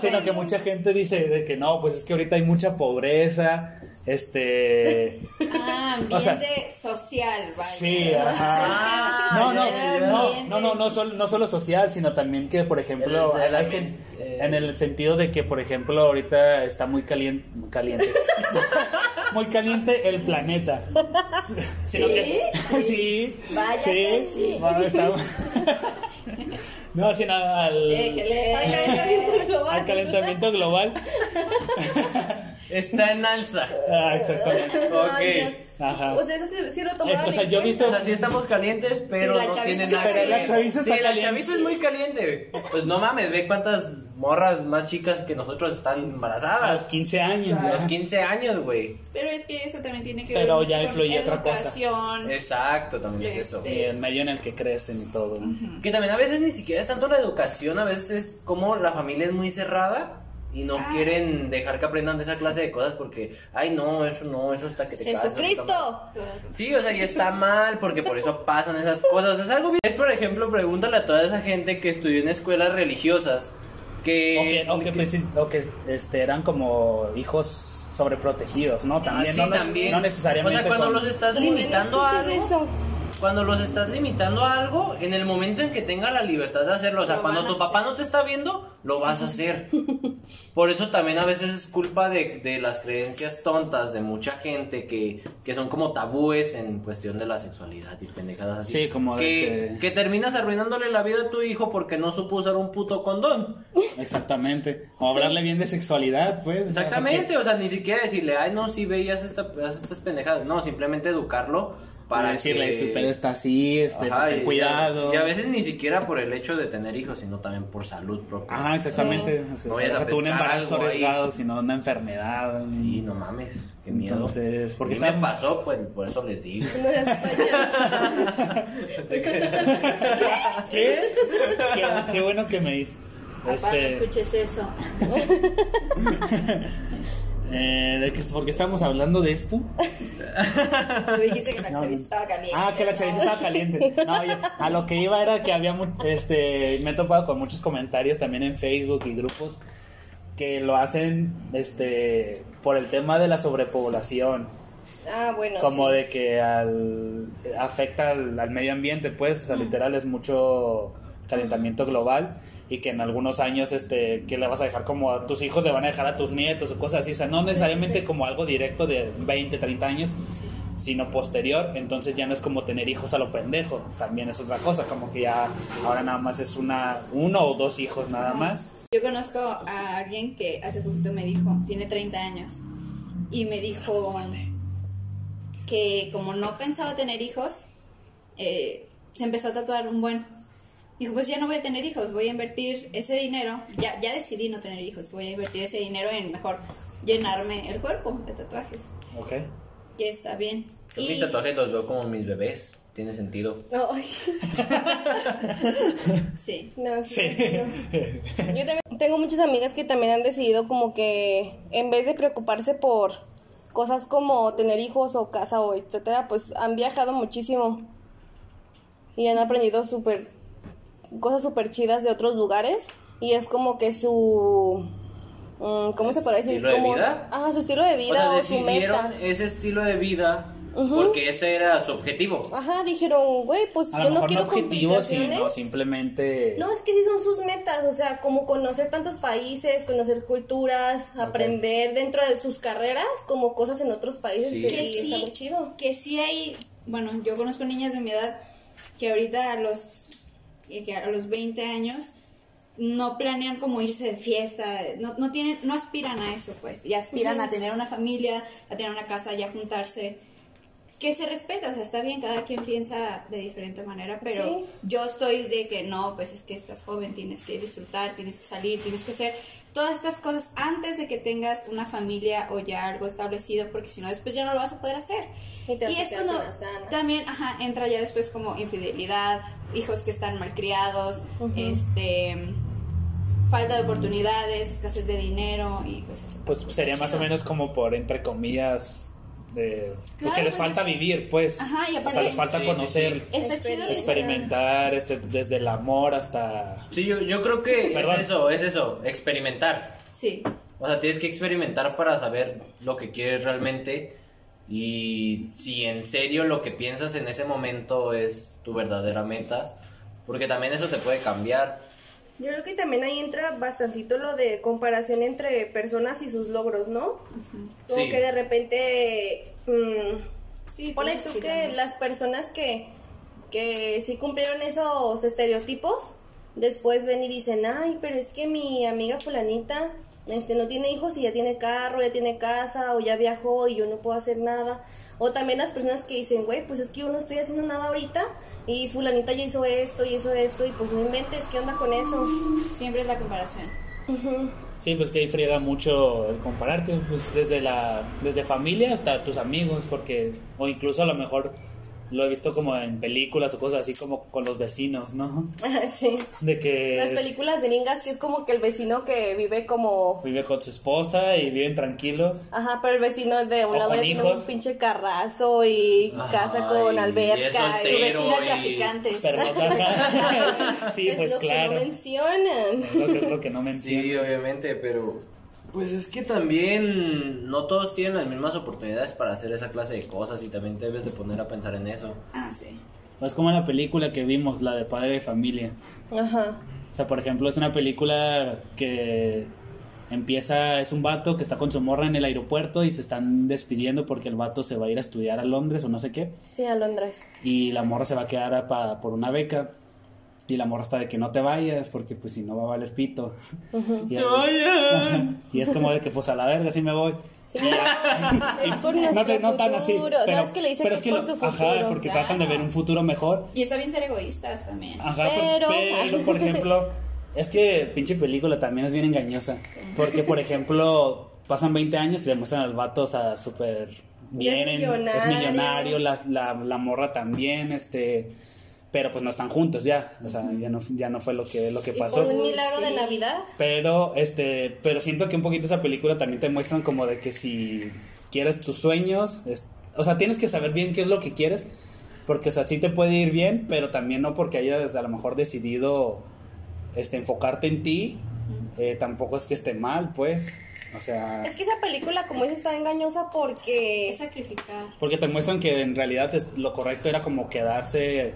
sino que mucha gente dice de que no, pues es que ahorita hay mucha pobreza, este Ah, O sea, ambiente social, vaya. Sí, ajá. Ah, no, no, no, no, no, no solo, no solo social, sino también que, por ejemplo, El- el eh. en el sentido de que, por ejemplo, ahorita está muy caliente, caliente, muy caliente el planeta. Que- sí, Vaya que sí. bueno, está- no, sino al, Déjele. al calentamiento global. Está en alza. Ah, exactamente. Ok. Ajá. O sea, eso sí, sí lo Eh, o sea, yo he visto O sea, sí estamos calientes, pero Sí, la no chaviza tiene está nada Pero la chaviza Sí, está la caliente. chaviza es muy caliente. Pues no mames, ve cuántas morras más chicas que nosotros están A los embarazadas. 15 años. A los ¿no? 15 años, güey. Pero es que eso también tiene que Pero ver ya mucho influye con otra cosa. educación. Exacto, también es eso. Este, Y el medio en el que crecen y todo. Que también a veces ni siquiera es tanto la educación, a veces es como la familia es muy cerrada y no Ah. quieren dejar que aprendan de esa clase de cosas porque, ay, no, eso no, eso hasta que te casas. está mal". ¡Jesucristo! Sí, o sea, y está mal porque por eso pasan esas cosas. O sea, es algo bien. Es, por ejemplo, pregúntale a toda esa gente que estudió en escuelas religiosas O que. o que, precis- o que, este, eran como hijos sobreprotegidos, ¿no? También, Ah, sí, no, nos- también. no necesariamente. O sea, cuando con- los estás limitando a algo. eso. Cuando los estás limitando a algo, en el momento en que tenga la libertad de hacerlo, o sea, Lo cuando tu papá hacer. no te está viendo, lo vas a hacer. Por eso también a veces es culpa de, de las creencias tontas de mucha gente que, que son como tabúes en cuestión de la sexualidad y pendejadas así. Sí, como de que, que- que terminas arruinándole la vida a tu hijo porque no supo usar un puto condón. Exactamente. O hablarle bien de sexualidad, pues. o sea, Exactamente, o sea, ni siquiera decirle, ay, no, sí, ve y haz, esta, haz estas pendejadas. No, simplemente educarlo Para decirle, que... su pedo está así, este, Ajá, pues, ten cuidado. Y a veces ni siquiera por el hecho de tener hijos, sino también por salud propia. Ajá, exactamente. O sea, No vayas a deja tú un embarazo arriesgado, sino una enfermedad. Sí, no mames, qué miedo. Entonces, porque ¿Qué me estamos- pasó? Pues por eso les digo. ¿Qué? qué, qué bueno que me dices. Papá, no Este, escuches eso. eh, ¿de qué- ¿Por qué estamos hablando de esto? Tú dijiste que la No, chaviza estaba caliente. Ah, que la chaviza estaba caliente. No, yo- a lo que iba era que había, este, me he topado con muchos comentarios también en Facebook y grupos que lo hacen, este, por el tema de la sobrepoblación, Ah, bueno, como sí. de que al, afecta al, al medio ambiente, pues, o sea, literal es mucho calentamiento global y que en algunos años, este, que le vas a dejar como a tus hijos, le van a dejar a tus nietos o cosas así, o sea, no necesariamente como algo directo de 20, 30 años, sino posterior, entonces ya no es como tener hijos a lo pendejo, también es otra cosa, como que ya ahora nada más es una, uno o dos hijos nada más. Yo conozco a alguien que hace poquito me dijo, tiene 30 años, y me dijo que como no pensaba tener hijos, eh, se empezó a tatuar un buen. Dijo, pues ya no voy a tener hijos, voy a invertir ese dinero, ya, ya decidí no tener hijos, voy a invertir ese dinero en mejor llenarme el cuerpo de tatuajes, Ok. que está bien. Yo Y- mis tatuajes los veo como mis bebés. Tiene sentido. Ay, Sí. no, sí, Sí. no. Yo también tengo muchas amigas que también han decidido como que en vez de preocuparse por cosas como tener hijos o casa o etcétera, pues han viajado muchísimo y han aprendido súper cosas súper chidas de otros lugares y es como que su mm, ¿cómo se podría decir? ¿Estilo de Como- vida? Ah, su estilo de O vida sea, o, su decidieron meta. ese estilo de vida Ujú. porque ese era su objetivo. Ajá, dijeron, güey, pues A yo lo no mejor no quiero objetivos, sino complicaciones. simplemente... No, es que sí son sus metas, o sea, como conocer tantos países, conocer culturas, aprender dentro de sus carreras como cosas en otros países Sí. y Que está sí, muy chido. que sí hay, bueno, yo conozco niñas de mi edad que ahorita a los, que a los 20 años no planean como irse de fiesta, no, no tienen, no aspiran a eso, pues, y aspiran a tener una familia, a tener una casa, ya juntarse, que se respeta, o sea, está bien, cada quien piensa de diferente manera, pero Sí. yo estoy de que no, pues es que estás joven, tienes que disfrutar, tienes que salir, tienes que hacer todas estas cosas antes de que tengas una familia o ya algo establecido, porque si no después ya no lo vas a poder hacer. Y a es cuando también ajá, entra ya después como infidelidad, hijos que están malcriados, Ujú. este falta de oportunidades, escasez de dinero y pues eso. Pues sería más o menos como por, entre comillas, de, pues Claro, que les pues, falta es que- vivir, pues. Ajá, y o sea, aparte- les falta Sí, sí, conocer, sí. Está chido experimentar, este, desde el amor hasta... Sí, yo, yo creo que Perdón. es eso, es eso, experimentar. Sí. O sea, tienes que experimentar para saber lo que quieres realmente y si en serio lo que piensas en ese momento es tu verdadera meta, porque también eso te puede cambiar. Yo creo que también ahí entra bastantito lo de comparación entre personas y sus logros, ¿no? Como Sí. que de repente... mm, Sí, Ponle tienes tú que las personas que, que sí cumplieron esos estereotipos, después ven y dicen, ay, pero es que mi amiga fulanita este, no tiene hijos y ya tiene carro, ya tiene casa, o ya viajó y yo no puedo hacer nada. O también las personas que dicen, güey, pues es que yo no estoy haciendo nada ahorita y fulanita ya hizo esto y hizo esto y pues no inventes, ¿qué onda con eso? Siempre es la comparación. Sí, pues que ahí friega mucho el compararte, pues desde la desde familia hasta tus amigos, porque o incluso a lo mejor lo he visto como en películas o cosas así como con los vecinos, ¿no? sí. De que Las películas gringas que es como que el vecino que vive como... vive con su esposa y viven tranquilos. Ajá, pero el vecino de un lado tiene un pinche carrazo y casa con y alberca. soltero. Y Vecino de y- traficantes. Pero no Sí, es pues lo claro. que no mencionan. Es lo que, es lo que no menciona. Sí, obviamente, pero pues es que también no todos tienen las mismas oportunidades para hacer esa clase de cosas y también te debes de poner a pensar en eso. Ah, sí. Es como la película que vimos, la de Padre de Familia. Ajá. O sea, por ejemplo, es una película que empieza, es un vato que está con su morra en el aeropuerto y se están despidiendo porque el vato se va a ir a estudiar a Londres o no sé qué. Sí, a Londres. Y la morra se va a quedar a pa- por una beca. Y la morra está de que no te vayas porque pues si no va a valer pito. y, y es como de que pues a la verga sí me voy. Sí, no, es por nuestro No, te- no tan así. Pero, no, es que le dicen pero que es por lo- su futuro. Ajá, porque tratan de ver un futuro mejor. Y está bien ser egoístas también. Ajá, por- Pero- pero, por ejemplo, es que pinche película también es bien engañosa. Porque, por ejemplo, pasan 20 años y le muestran al vato, o sea, súper es bien. en- millonario. es millonario, la, la, la morra también, este. Pero pues no están juntos ya. O sea, ya no, ya no fue lo que, lo que Y pasó. por un milagro de. Navidad. Pero, este, pero siento que un poquito esa película también te muestran como de que si quieres tus sueños, es- o sea, tienes que saber bien qué es lo que quieres, porque, o sea, sí te puede ir bien, pero también no porque hayas a lo mejor decidido, este, enfocarte en ti, eh, tampoco es que esté mal, pues, o sea, Es que esa película, como dices, está engañosa porque Es sacrificar. porque te muestran que en realidad es- lo correcto era como quedarse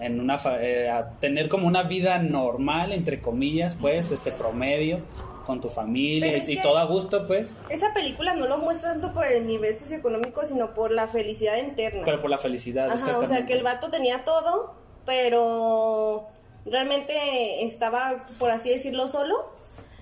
en una, fa- eh, a tener como una vida normal, entre comillas, pues, este, promedio, con tu familia y, y todo a gusto, pues. esa película no lo muestra tanto por el nivel socioeconómico, sino por la felicidad interna. Pero por la felicidad, Ajá, o sea que el vato tenía todo, pero realmente estaba, por así decirlo, solo.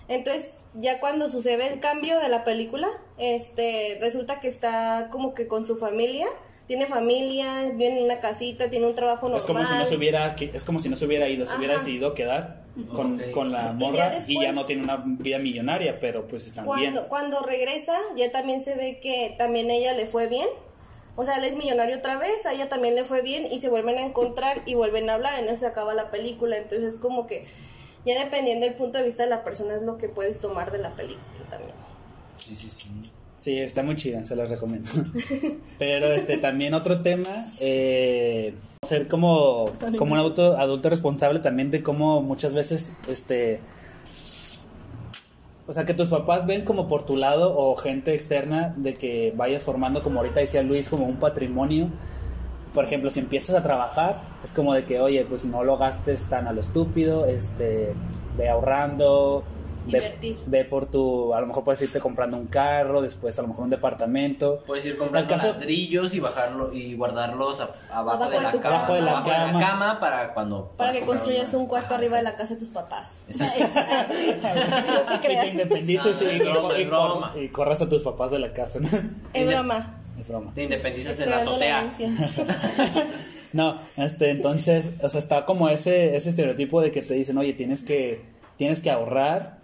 Entonces, ya cuando sucede el cambio de la película, este, resulta que está como que con su familia, tiene familia, vive en una casita, tiene un trabajo normal. Es como si no se hubiera, es como si no se hubiera ido, se hubiera decidido quedar con, con la Y ya morra y ya, no tiene una vida millonaria, pero pues están bien. Cuando, cuando regresa, ya también se ve que también ella le fue bien. O sea, él es millonario otra vez, a ella también le fue bien y se vuelven a encontrar y vuelven a hablar. En eso se acaba la película. Entonces es como que ya dependiendo del punto de vista de la persona es lo que puedes tomar de la película también. Sí, sí, sí. Sí, está muy chida, se las recomiendo. Pero este también otro tema, eh, ser como, como un auto, adulto responsable también de cómo muchas veces, este, o sea, que tus papás ven como por tu lado o gente externa de que vayas formando, como ahorita decía Luis, como un patrimonio. Por ejemplo, si empiezas a trabajar, es como de que, oye, pues no lo gastes tan a lo estúpido, este, ve ahorrando, Invertir. ve por tu, a lo mejor puedes irte comprando un carro, después a lo mejor un departamento. Puedes ir comprando caso- ladrillos y bajarlo y guardarlos a- abajo, Abajo de, de la cama. Abajo de la abajo de la cama. para cuando Para que construyas una- un cuarto Ajá, arriba de la casa de tus papás. Exacto. No te Y te creas. independices No, y, broma. corras a tus papás de la casa. ¿no? Es broma. Es broma. Te independizas en la azotea. No, este, entonces, o sea, está como ese, ese estereotipo de que te dicen, oye, tienes que, tienes que ahorrar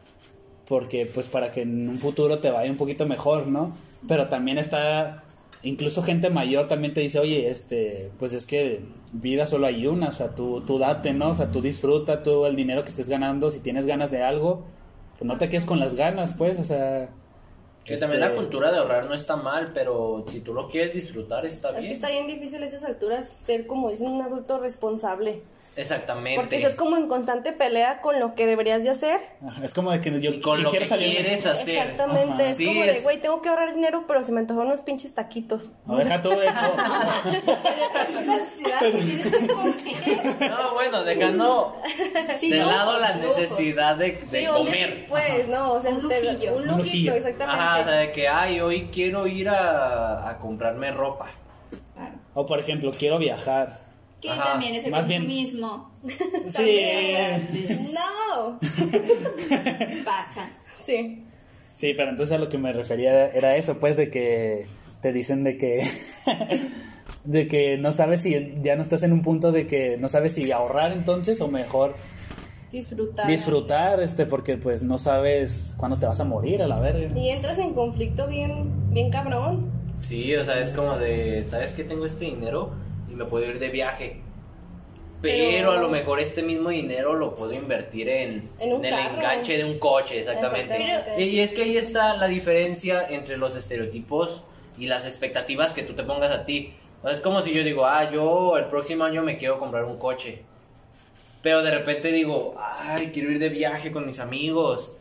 porque, pues, para que en un futuro te vaya un poquito mejor, ¿no? Pero también está, incluso gente mayor también te dice, oye, este, pues es que vida solo hay una, o sea, tú, tú date, ¿no? O sea, tú disfruta tú el dinero que estés ganando, si tienes ganas de algo, pues no te quedes con las ganas, pues, o sea... Que también la este, cultura de ahorrar no está mal, pero si tú lo quieres disfrutar está Es bien. que está bien difícil a esas alturas ser, como dicen, un adulto responsable. Exactamente. Porque estás como en constante pelea con lo que deberías de hacer. Ajá, Es como de que yo y con que lo quiero que salir- quieres hacer. Exactamente. Ajá. Es Sí, como de, güey, tengo que ahorrar dinero, pero se me antojaron unos pinches taquitos. O deja tú de... No, bueno, dejando Sí, de lado la lujos. necesidad de, de Sí, un comer. pues, no, o sea, Un lujillo. un Un lujito, lujillo. exactamente. Ajá, o sea, de que, ay, hoy quiero ir a, a comprarme ropa. Claro. O por ejemplo, quiero viajar. Que Ajá. también es el Más bien- consumismo. Sí, No. Pasa. Sí. sí, pero entonces a lo que me refería era eso, pues de que te dicen de que de que no sabes si ya no estás en un punto de que no sabes si ahorrar entonces o mejor Disfrutar. disfrutar, este, porque pues no sabes cuándo te vas a morir a la verga. Y entras en conflicto bien, bien cabrón. Sí, o sea, es como de, ¿sabes qué? Tengo este dinero y me puedo ir de viaje. Pero, Pero- a lo mejor este mismo dinero lo puedo invertir en, En el carro. enganche de un coche, exactamente. Exactamente. Y, y es que ahí está la diferencia entre los estereotipos y las expectativas que tú te pongas a ti. O sea, es como si yo digo, ah, yo el próximo año me quiero comprar un coche. Pero de repente digo, ay, quiero ir de viaje con mis amigos.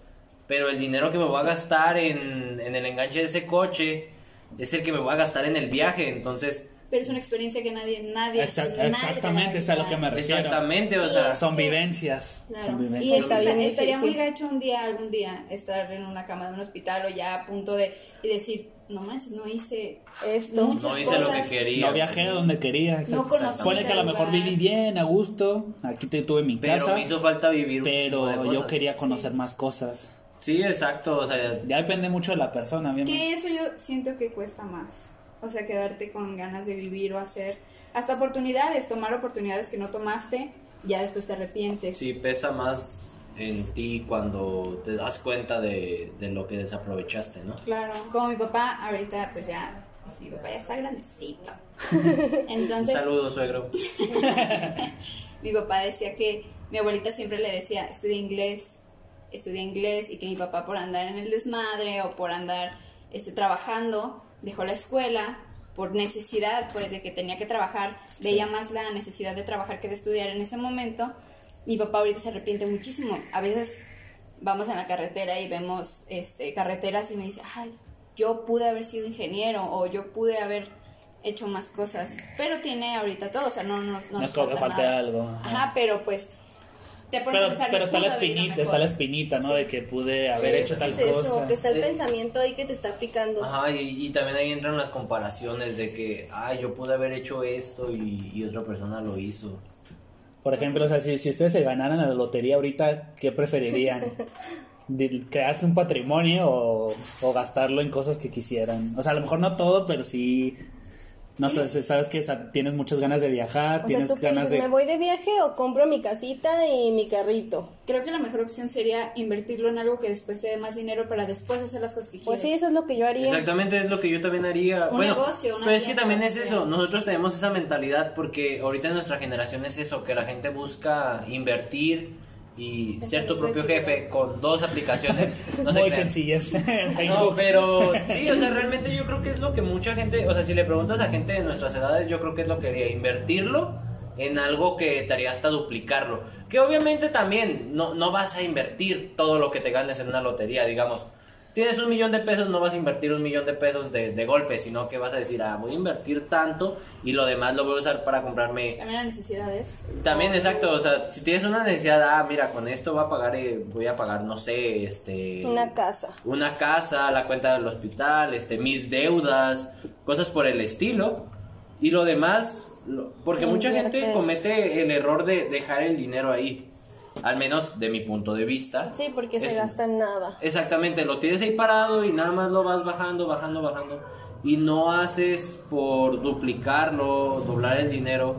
Pero el dinero que me voy a gastar en, en el enganche de ese coche es el que me voy a gastar en el viaje. Entonces, Pero es una experiencia que nadie, nadie, Exact- nadie exactamente, es a lo que me refiero. exactamente, o sea, Son vivencias. Claro. Son Y vivencias. que Está bien estaría muy difícil. gacho un día, algún día, estar en una cama de un hospital o ya a punto de y decir, no manches, no hice Esto. muchas no hice lo que cosas. quería. No viajé a donde quería. No conocí Pone que a lo mejor lugar. viví bien, a gusto. Aquí te tuve mi Pero casa. me hizo falta vivir un chingo de Pero yo cosas. quería conocer Sí. más cosas. Sí, exacto, o sea, Ya depende mucho de la persona, obviamente. Que eso yo siento que cuesta más. O sea, quedarte con ganas de vivir o hacer hasta oportunidades, tomar oportunidades que no tomaste, ya después te arrepientes. sí pesa más en ti cuando te das cuenta de, de lo que desaprovechaste, ¿no? Claro. Como mi papá, ahorita pues ya, pues, mi papá ya está grandecito. Un Entonces, saludo, suegro. mi papá decía que mi abuelita siempre le decía, estudia inglés, estudia inglés, y que mi papá por andar en el desmadre o por andar este, trabajando, dejó la escuela por necesidad, pues de que tenía que trabajar, veía más la necesidad de trabajar que de estudiar en ese momento. Mi papá ahorita se arrepiente muchísimo. A veces vamos en la carretera y vemos este, carreteras y me dice, ay, yo pude haber sido ingeniero o yo pude haber hecho más cosas, pero tiene ahorita todo, o sea, no, no, no, No nos que falta nada. algo. ajá. Ajá, pero pues te pones a Pero, pensar, pero me está la espinita, está la espinita, ¿no? Sí. De que pude haber Sí, hecho tal es eso, cosa. que está el Eh, pensamiento ahí que te está picando. Ajá, y, y también ahí entran las comparaciones de que, ah, yo pude haber hecho esto y, y otra persona lo hizo. Por ejemplo, o sea, si, si ustedes se ganaran a la lotería ahorita, ¿qué preferirían? ¿De ¿Crearse un patrimonio o, o gastarlo en cosas que quisieran? O sea, a lo mejor no todo, pero sí... No sé, sabes que tienes muchas ganas de viajar, O sea, tienes ¿tú qué ganas dices? de... ¿Me voy de viaje o compro mi casita y mi carrito? Creo que la mejor opción sería invertirlo en algo que después te dé más dinero para después hacer las cosas que Pues quieres. sí, eso es lo que yo haría. Exactamente, es lo que yo también haría. Un bueno, negocio, una pero es que también es eso, sea. nosotros tenemos esa mentalidad porque ahorita en nuestra generación es eso, que la gente busca invertir y ser tu propio jefe con dos aplicaciones. No Muy crean. sencillas. en No, pero sí, o sea, realmente yo creo que es lo que mucha gente, o sea, si le preguntas a gente de nuestras edades, yo creo que es lo que haría, invertirlo en algo que te haría hasta duplicarlo. Que obviamente también no, no vas a invertir todo lo que te ganes en una lotería, digamos. Tienes un millón de pesos, no vas a invertir un millón de pesos de, de golpe, sino que vas a decir, ah, voy a invertir tanto y lo demás lo voy a usar para comprarme También las necesidades. también, exacto, o sea, si tienes una necesidad, ah, mira, con esto voy a pagar, eh, voy a pagar, no sé, este... Una casa. Una casa, la cuenta del hospital, este, mis deudas, cosas por el estilo. Y lo demás, lo- porque mucha gente comete el error de dejar el dinero ahí. Al menos de mi punto de vista. Sí, porque se gasta en nada. Exactamente, lo tienes ahí parado y nada más lo vas bajando, bajando, bajando. Y no haces por duplicarlo, doblar el dinero.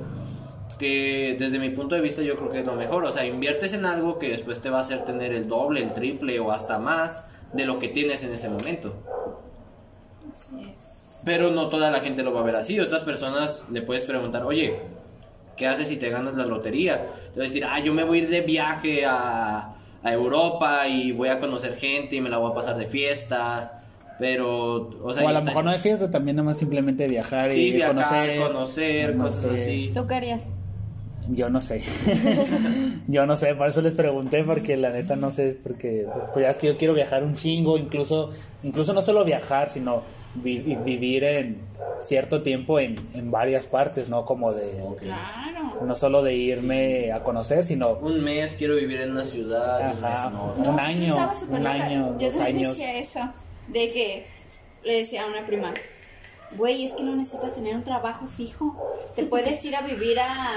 Que desde mi punto de vista yo creo que es lo mejor. O sea, inviertes en algo que después te va a hacer tener el doble, el triple o hasta más de lo que tienes en ese momento. Así es. Pero no toda la gente lo va a ver así. Otras personas le puedes preguntar, oye, ¿qué haces si te ganas la lotería? Te a decir, ah, yo me voy a ir de viaje a, a Europa y voy a conocer gente y me la voy a pasar de fiesta. Pero, o sea, o a lo está- mejor no de fiesta, también nomás simplemente viajar Sí, y viajar, conocer. conocer, no cosas sé. así. ¿Tú qué harías? Yo no sé. yo no sé, por eso les pregunté, porque la neta no sé, porque pues ya es que yo quiero viajar un chingo, incluso, incluso no solo viajar, sino vi- vivir en cierto tiempo en, en varias partes, ¿no? Como de, Claro. no solo de irme a conocer, sino Un mes quiero vivir en una ciudad, un Ajá. año, un loca. año, Yo dos también años. decía eso, de que le decía a una prima, güey, es que no necesitas tener un trabajo fijo. Te puedes ir a vivir a,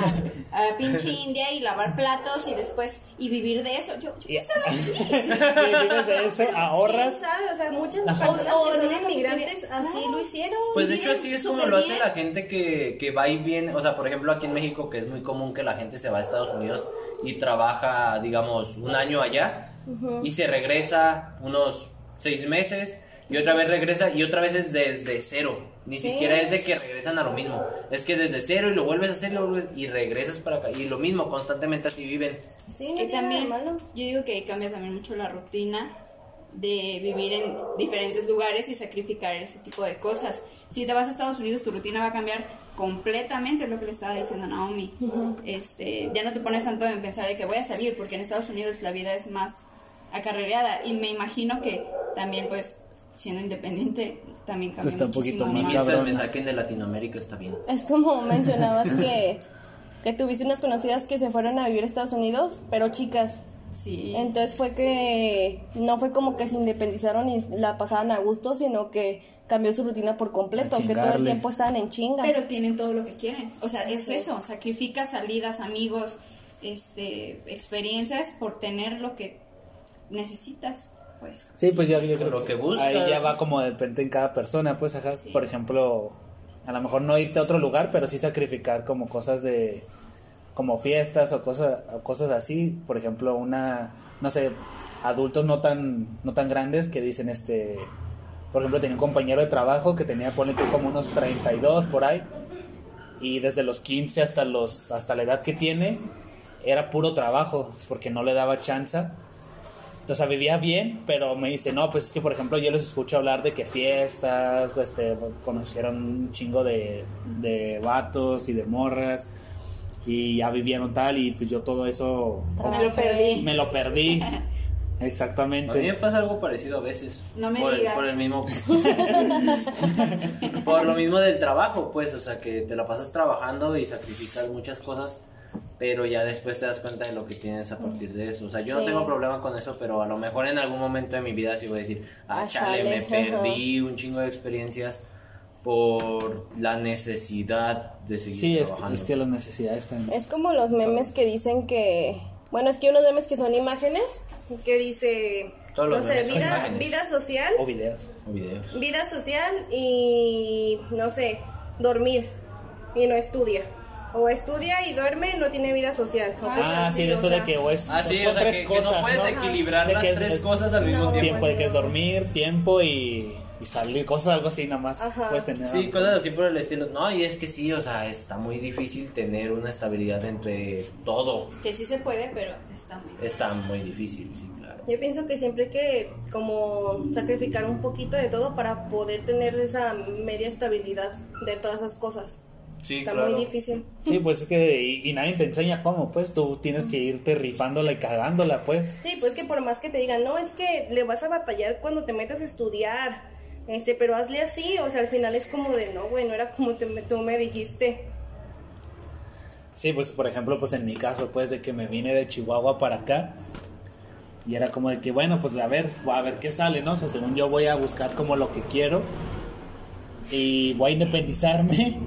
a la pinche India y lavar platos y después, y vivir de eso. Yo, yo Ya. pensaba así. vives de eso, ahorras. Sí, ¿sabes? O sea, muchas personas O- que son inmigrantes así lo hicieron. Pues de hecho así es como lo hace bien. la gente que, que va y viene, o sea, por ejemplo aquí en México que es muy común que la gente se va a Estados Unidos y trabaja, digamos, un año allá y se regresa unos seis meses y otra vez regresa y otra vez es desde cero. Ni Sí. siquiera es de que regresan a lo mismo. Es que desde cero y lo vuelves a hacer y regresas para acá. Y lo mismo, constantemente así viven. Sí, no que también, malo. yo digo que cambia también mucho la rutina de vivir en diferentes lugares y sacrificar ese tipo de cosas. Si te vas a Estados Unidos, tu rutina va a cambiar completamente, es lo que le estaba diciendo Naomi. este, ya no te pones tanto en pensar de que voy a salir, porque en Estados Unidos la vida es más acarreada y me imagino que también pues siendo independiente también cambia Está un poquito más mientras cabrona. me saquen de Latinoamérica está bien. Es como mencionabas que, que tuviste unas conocidas que se fueron a vivir a Estados Unidos, pero chicas. Sí. Entonces fue que no fue como que se independizaron y la pasaban a gusto, sino que cambió su rutina por completo, que todo el tiempo estaban en chinga. Pero tienen todo lo que quieren. O sea, es Sí. eso, sacrificas salidas, amigos, este, experiencias por tener lo que necesitas, pues. Sí, pues yo, yo creo Lo que buscas. Ahí ya va como depende en cada persona, pues, ajá. Sí. Por ejemplo, a lo mejor no irte a otro lugar, pero sí sacrificar como cosas de. como fiestas o cosas, o cosas así. Por ejemplo, una. no sé, adultos no tan, no tan grandes que dicen este. Por ejemplo, tenía un compañero de trabajo que tenía, ponle tú, como unos 32 por ahí. Y desde los 15 hasta, los, hasta la edad que tiene, era puro trabajo, porque no le daba chance. O sea, vivía bien, pero me dice, no, pues es que, por ejemplo, yo les escucho hablar de que fiestas, este, conocieron un chingo de, de vatos y de morras, y ya vivieron tal, y pues yo todo eso Me lo perdí. me lo perdí. A mí me Exactamente. pasa algo parecido a veces. No me por, el- digas. por el mismo. por lo mismo del trabajo, pues. O sea, que te la pasas trabajando y sacrificas muchas cosas. Pero ya después te das cuenta de lo que tienes a partir de eso. O sea, yo no tengo problema con eso, pero a lo mejor en algún momento de mi vida sí voy a decir, ah, Ah, chale, me chale, perdí un chingo de experiencias por la necesidad de seguir Sí, es, trabajando. es que las necesidades están... Es como los memes que dicen que. Bueno, es que hay unos memes que son imágenes que dice. Todos los no sé, vida, vida social. O videos. O videos. Vida social y. No sé, dormir. Y no estudia. O estudia y duerme, no tiene vida social. o Ah, sí, o eso de que o es, Ah, sí, son o sea, tres que, que cosas, no puedes ¿no? equilibrar De las que es- tres es- cosas al mismo No, tiempo. tiempo, de que es dormir, tiempo y, y salir, cosas algo así nomás. Ajá. Puedes tener Sí, cosas así por el estilo. No, y es que sí, o sea, está muy difícil tener una estabilidad entre todo. Que sí se puede, pero está muy Está muy difícil, sí, claro. Yo pienso que siempre hay que como sacrificar un poquito de todo para poder tener esa media estabilidad de todas esas cosas. Sí, Está claro. muy difícil. Sí, pues es que y, y nadie te enseña cómo, pues tú tienes que irte rifándola y cagándola, pues. Sí, pues que por más que te digan, no, es que le vas a batallar cuando te metas a estudiar, este, pero hazle así, o sea, al final es como de, no, güey, no era como te- tú me dijiste. Sí, pues por ejemplo, pues en mi caso, pues de que me vine de Chihuahua para acá y era como de que, bueno, pues a ver, a ver qué sale, ¿no? O sea, según yo voy a buscar como lo que quiero y voy a independizarme.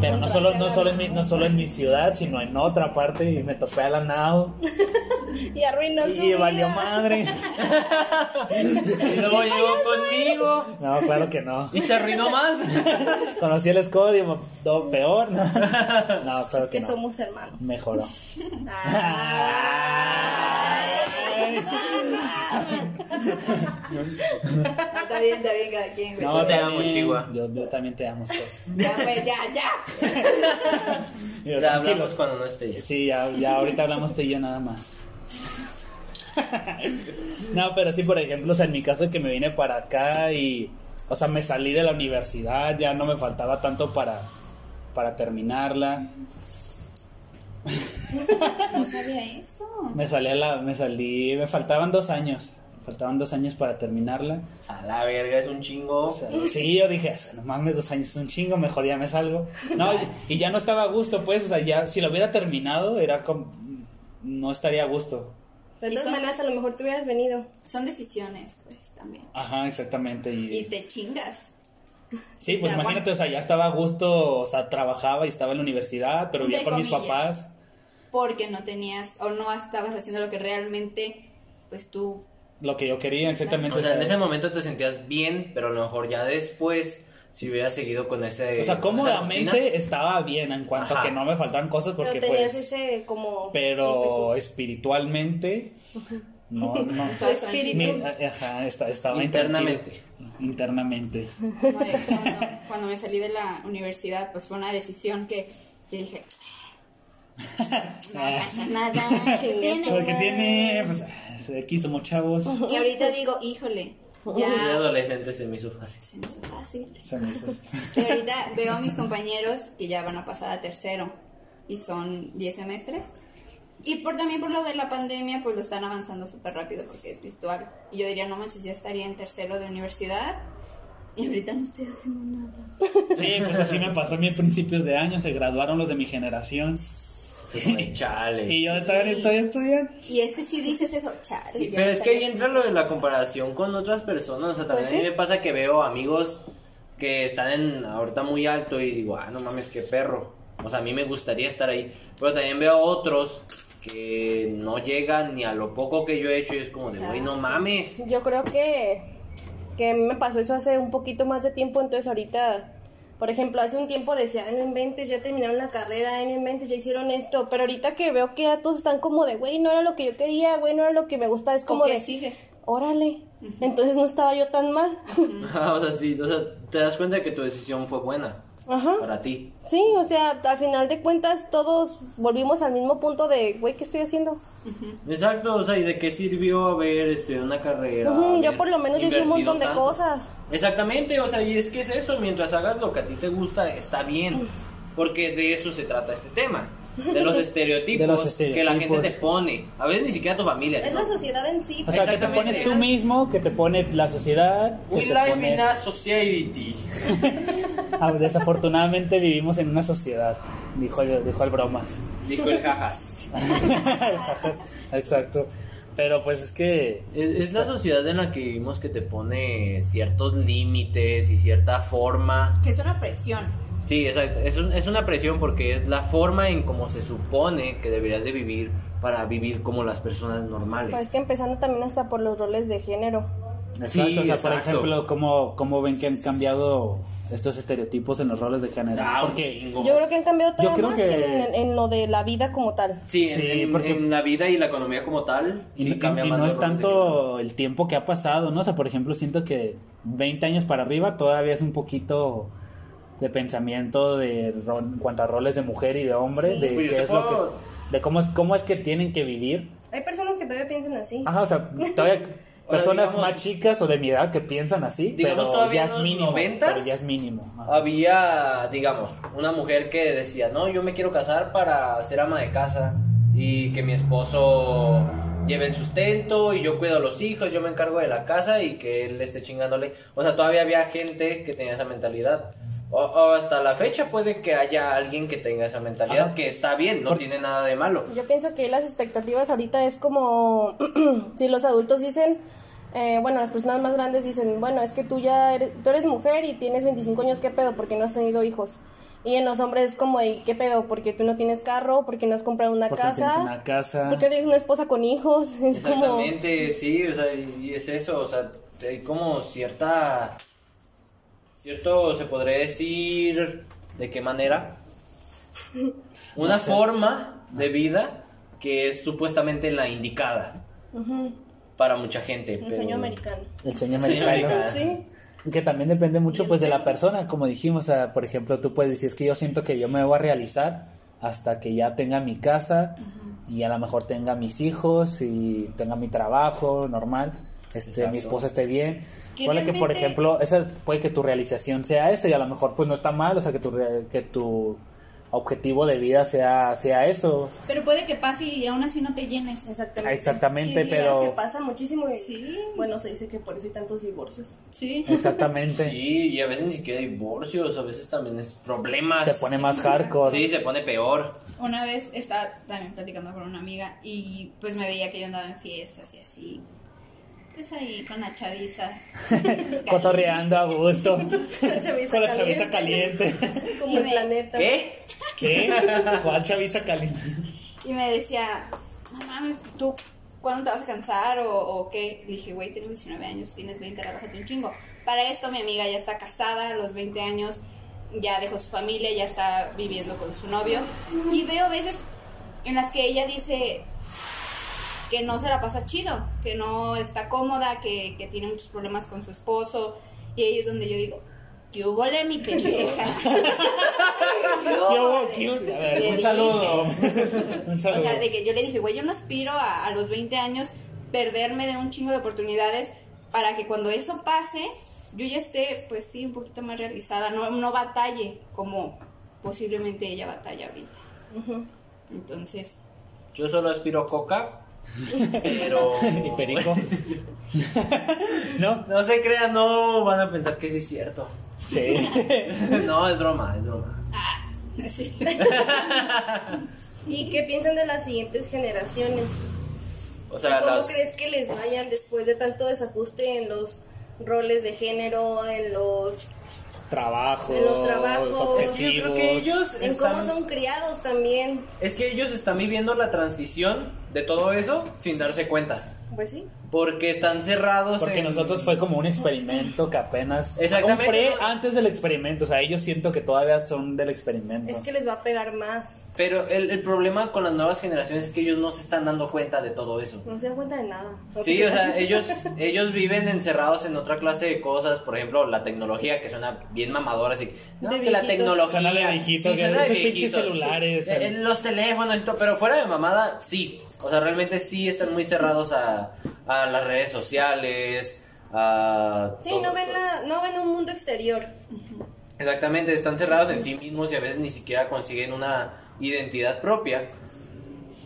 Pero no solo, no, solo en mi, no solo en mi ciudad, sino en otra parte y me topé a la nao Y arruinó su y vida. valió madre. Y luego llegó conmigo No, claro que no. y se arruinó más. Conocí el escudo y no, peor. No, no claro que Que no. somos hermanos. Mejoró. Está bien, está bien cada quien. No, te amo, Chihuahua. Yo, yo también te amo. Ya, pues, ya, ya. Digo, Ya tranquilos. hablamos cuando no esté ya. Sí, ya, ya ahorita hablamos tú y yo nada más. No, pero sí, por ejemplo, o sea, en mi caso que me vine para acá y, o sea, me salí de la universidad, ya no me faltaba tanto para, para terminarla. No sabía eso. Me salí, a la, me salí, me faltaban dos años, faltaban dos años para terminarla. A la verga, es un chingo. O sea, sí, yo dije, no mames, dos años es un chingo, mejor ya me salgo. No, y, y ya no estaba a gusto, pues, o sea, ya si lo hubiera terminado, era como, no estaría a gusto. De todas son- maneras, a lo mejor te hubieras venido. Son decisiones, pues, también. Ajá, exactamente. Y Y, te chingas. sí, pues te imagínate, o sea, ya estaba a gusto, o sea, trabajaba y estaba en la universidad, pero vivía con mis papás. Porque no tenías o no estabas haciendo lo que realmente, pues tú. Lo que yo quería, exactamente. O sea, en ese momento te sentías bien, pero a lo mejor ya después, si hubieras seguido con ese. o sea, cómodamente estaba bien en cuanto a que no me faltaban cosas porque pero tenías pues... ese como... Pero espiritualmente No, no. Estaba espíritu. Ajá, está- estaba Internamente. tranquilo. Internamente. Cuando, cuando me salí de la universidad, pues fue una decisión que yo dije, no pasa nada, ¿qué tiene? Porque tiene, pues, ah, aquí somos chavos. Y ahorita digo, híjole, De ya adolescente se me hizo fácil. se me hizo fácil. Son esos. Y ahorita veo a mis compañeros que ya van a pasar a tercero y son 10 semestres. Y por también por lo de la pandemia, pues lo están avanzando súper rápido porque es virtual. Y yo diría, no manches, ya estaría en tercero de universidad y ahorita no estoy haciendo nada. Sí, pues así me pasó a mí a principios de año. Se graduaron los de mi generación. Chale. Y yo todavía estoy estudiando. Y es que si dices eso, chale. Sí, pero es que ahí entra lo de la comparación con otras personas. O sea, también Pues a mí sí. me pasa que veo amigos que están en ahorita muy alto y digo, ah, no mames, qué perro. O sea, a mí me gustaría estar ahí. Pero también veo a otros que no llegan ni a lo poco que yo he hecho y es como de, güey, no mames. Yo creo que, que a mí me pasó eso hace un poquito más de tiempo, entonces ahorita, por ejemplo, hace un tiempo decía, "Ay, no inventes, ya terminaron la carrera, no inventes, ya hicieron esto, pero ahorita que veo que ya todos están como de, güey, no era lo que yo quería, güey, no era lo que me gusta, es ¿O como qué de, sigue? órale, entonces no estaba yo tan mal. o sea, sí, o sea, te das cuenta de que tu decisión fue buena Ajá. para ti. Sí, o sea, al final de cuentas todos volvimos al mismo punto de, güey, ¿qué estoy haciendo? Exacto, o sea, ¿y de qué sirvió haber estudiado una carrera? Ujú, yo por lo menos yo hice un montón de cosas. Exactamente, o sea, y es que es eso, mientras hagas lo que a ti te gusta, está bien, porque de eso se trata este tema, de los estereotipos, De los que la gente te pone, a veces ni siquiera tu familia. Es ¿no? la sociedad en sí. O sea, que te pones tú mismo, que te pone la sociedad. We live pone- in a society. Ah, Desafortunadamente vivimos en una sociedad, dijo el, dijo el bromas. Dijo el jajas. Exacto. Pero pues es que Es, es la sociedad en la que vivimos que te pone ciertos límites y cierta forma. Que es una presión. Sí, exacto. Es, un- es una presión porque es la forma en cómo se supone que deberías de vivir para vivir como las personas normales. Pues que empezando también hasta por los roles de género. Exacto, Sí, o sea, por exacto. ejemplo, ¿cómo, ¿cómo ven que han cambiado estos estereotipos en los roles de género? Ah, Porque chingo. Yo creo que han cambiado todavía más que- que, en, en lo de la vida como tal. Sí, Sí, en, porque- en la vida y la economía como tal, y, sí no- cambia y más no los es tanto el tiempo que ha pasado, ¿no? O sea, por ejemplo, siento que 20 años para arriba todavía es un poquito de pensamiento de en cuanto a roles de mujer y de hombre, Sí, de pues, qué es lo puedo- que de cómo es cómo es que tienen que vivir. Hay personas que todavía piensan así. Ajá, o sea, todavía O sea, personas digamos- más chicas o de mi edad que piensan así, Digamos, pero ya es mínimo, 90s, pero ya es mínimo. Ajá. Había, digamos, una mujer que decía, no, yo me quiero casar para ser ama de casa y que mi esposo lleve el sustento y yo cuido a los hijos, yo me encargo de la casa y que él esté chingándole. O sea, todavía había gente que tenía esa mentalidad. O, o hasta la fecha puede que haya alguien que tenga esa mentalidad, Ajá. que está bien, no Por- tiene nada de malo. Yo pienso que las expectativas ahorita es como si los adultos dicen, eh, bueno, las personas más grandes dicen, bueno, es que tú ya eres, tú eres mujer y tienes 25 años, ¿qué pedo? Porque no has tenido hijos. Y en los hombres es como, ¿y qué pedo? Porque tú no tienes carro, porque no has comprado una Porque casa, tienes una casa. porque tienes una esposa con hijos. Es como... Exactamente, sí, o sea, y es eso, o sea, hay como cierta, cierto, se podría decir, ¿de qué manera? Una No sé. forma de vida que es supuestamente la indicada para mucha gente. El pero- sueño americano. El sueño Sueño americano. Sí. Que también depende mucho pues de la persona, como dijimos, o sea, por ejemplo, tú puedes decir, es que yo siento que yo me voy a realizar hasta que ya tenga mi casa y a lo mejor tenga mis hijos y tenga mi trabajo normal, este, Exacto. mi esposa esté bien. Puede que, por ejemplo, esa puede que tu realización sea esa y a lo mejor pues no está mal, o sea, que tu, que tu objetivo de vida sea, sea eso. Pero puede que pase y aún así no te llenes. Exactamente. Exactamente, Y pero- Que pasa muchísimo. y- Sí. Bueno, se dice que por eso hay tantos divorcios. Sí. Exactamente. Sí, y a veces ni siquiera divorcios, a veces también es problemas. Se pone más hardcore. Sí, se pone peor. Una vez estaba también platicando con una amiga y pues me veía que yo andaba en fiestas y así. Pues ahí con la chaviza. Cotorreando a gusto. La chaviza Con la chaviza caliente. Como Y el me- planeta. ¿Qué? ¿Qué? ¿Cuál chaviza caliente? Y me decía, no mames, ¿tú cuándo te vas a cansar o, o qué? Le dije, güey, tengo 19 años, tienes 20, relájate un chingo. Para esto mi amiga ya está casada a los 20 años, ya dejó su familia, ya está viviendo con su novio. Y veo veces en las que ella dice, que no se la pasa chido, que no está cómoda, que, que tiene muchos problemas con su esposo. Y ahí es donde yo digo, yo volé mi pendeja. Yo, ¿qué? A ver, un saludo. Un O saludo. sea, de que yo le dije, güey, yo no aspiro a, a los 20 años perderme de un chingo de oportunidades para que cuando eso pase, yo ya esté, pues sí, un poquito más realizada, no, no batalle como posiblemente ella batalla ahorita. Entonces, Yo solo aspiro a coca, pero... ¿Y Perico? ¿No? No se crean, no van a pensar que sí es cierto. Sí. no, es broma, es broma. sí. ¿Y qué piensan de las siguientes generaciones? O sea, ¿Cómo las... crees que les vayan después de tanto desajuste en los roles de género, en los, Trabajos. En los trabajos. Es que yo creo que ellos en están... cómo son criados también? Es que ellos están viviendo la transición de todo eso sin darse cuenta. Pues sí. Porque están cerrados Porque en- nosotros fue como un experimento que apenas Exactamente. compré antes del experimento. O sea, ellos siento que todavía son del experimento. Es que les va a pegar más. Pero el, el problema con las nuevas generaciones es que ellos no se están dando cuenta de todo eso. No se dan cuenta de nada. Sí, o sea, ellos, ellos viven encerrados en otra clase de cosas, por ejemplo, la tecnología que suena bien mamadora, así, no, De que la tecnología... Suena de viejitos, sí, que suena de viejitos, celulares, sí. el- los teléfonos y todo, pero fuera de mamada, sí, o sea, realmente sí están muy cerrados a, a las redes sociales, a... Sí, todo- no ven, la, no ven un mundo exterior. Exactamente, están cerrados en sí mismos y a veces ni siquiera consiguen una identidad propia.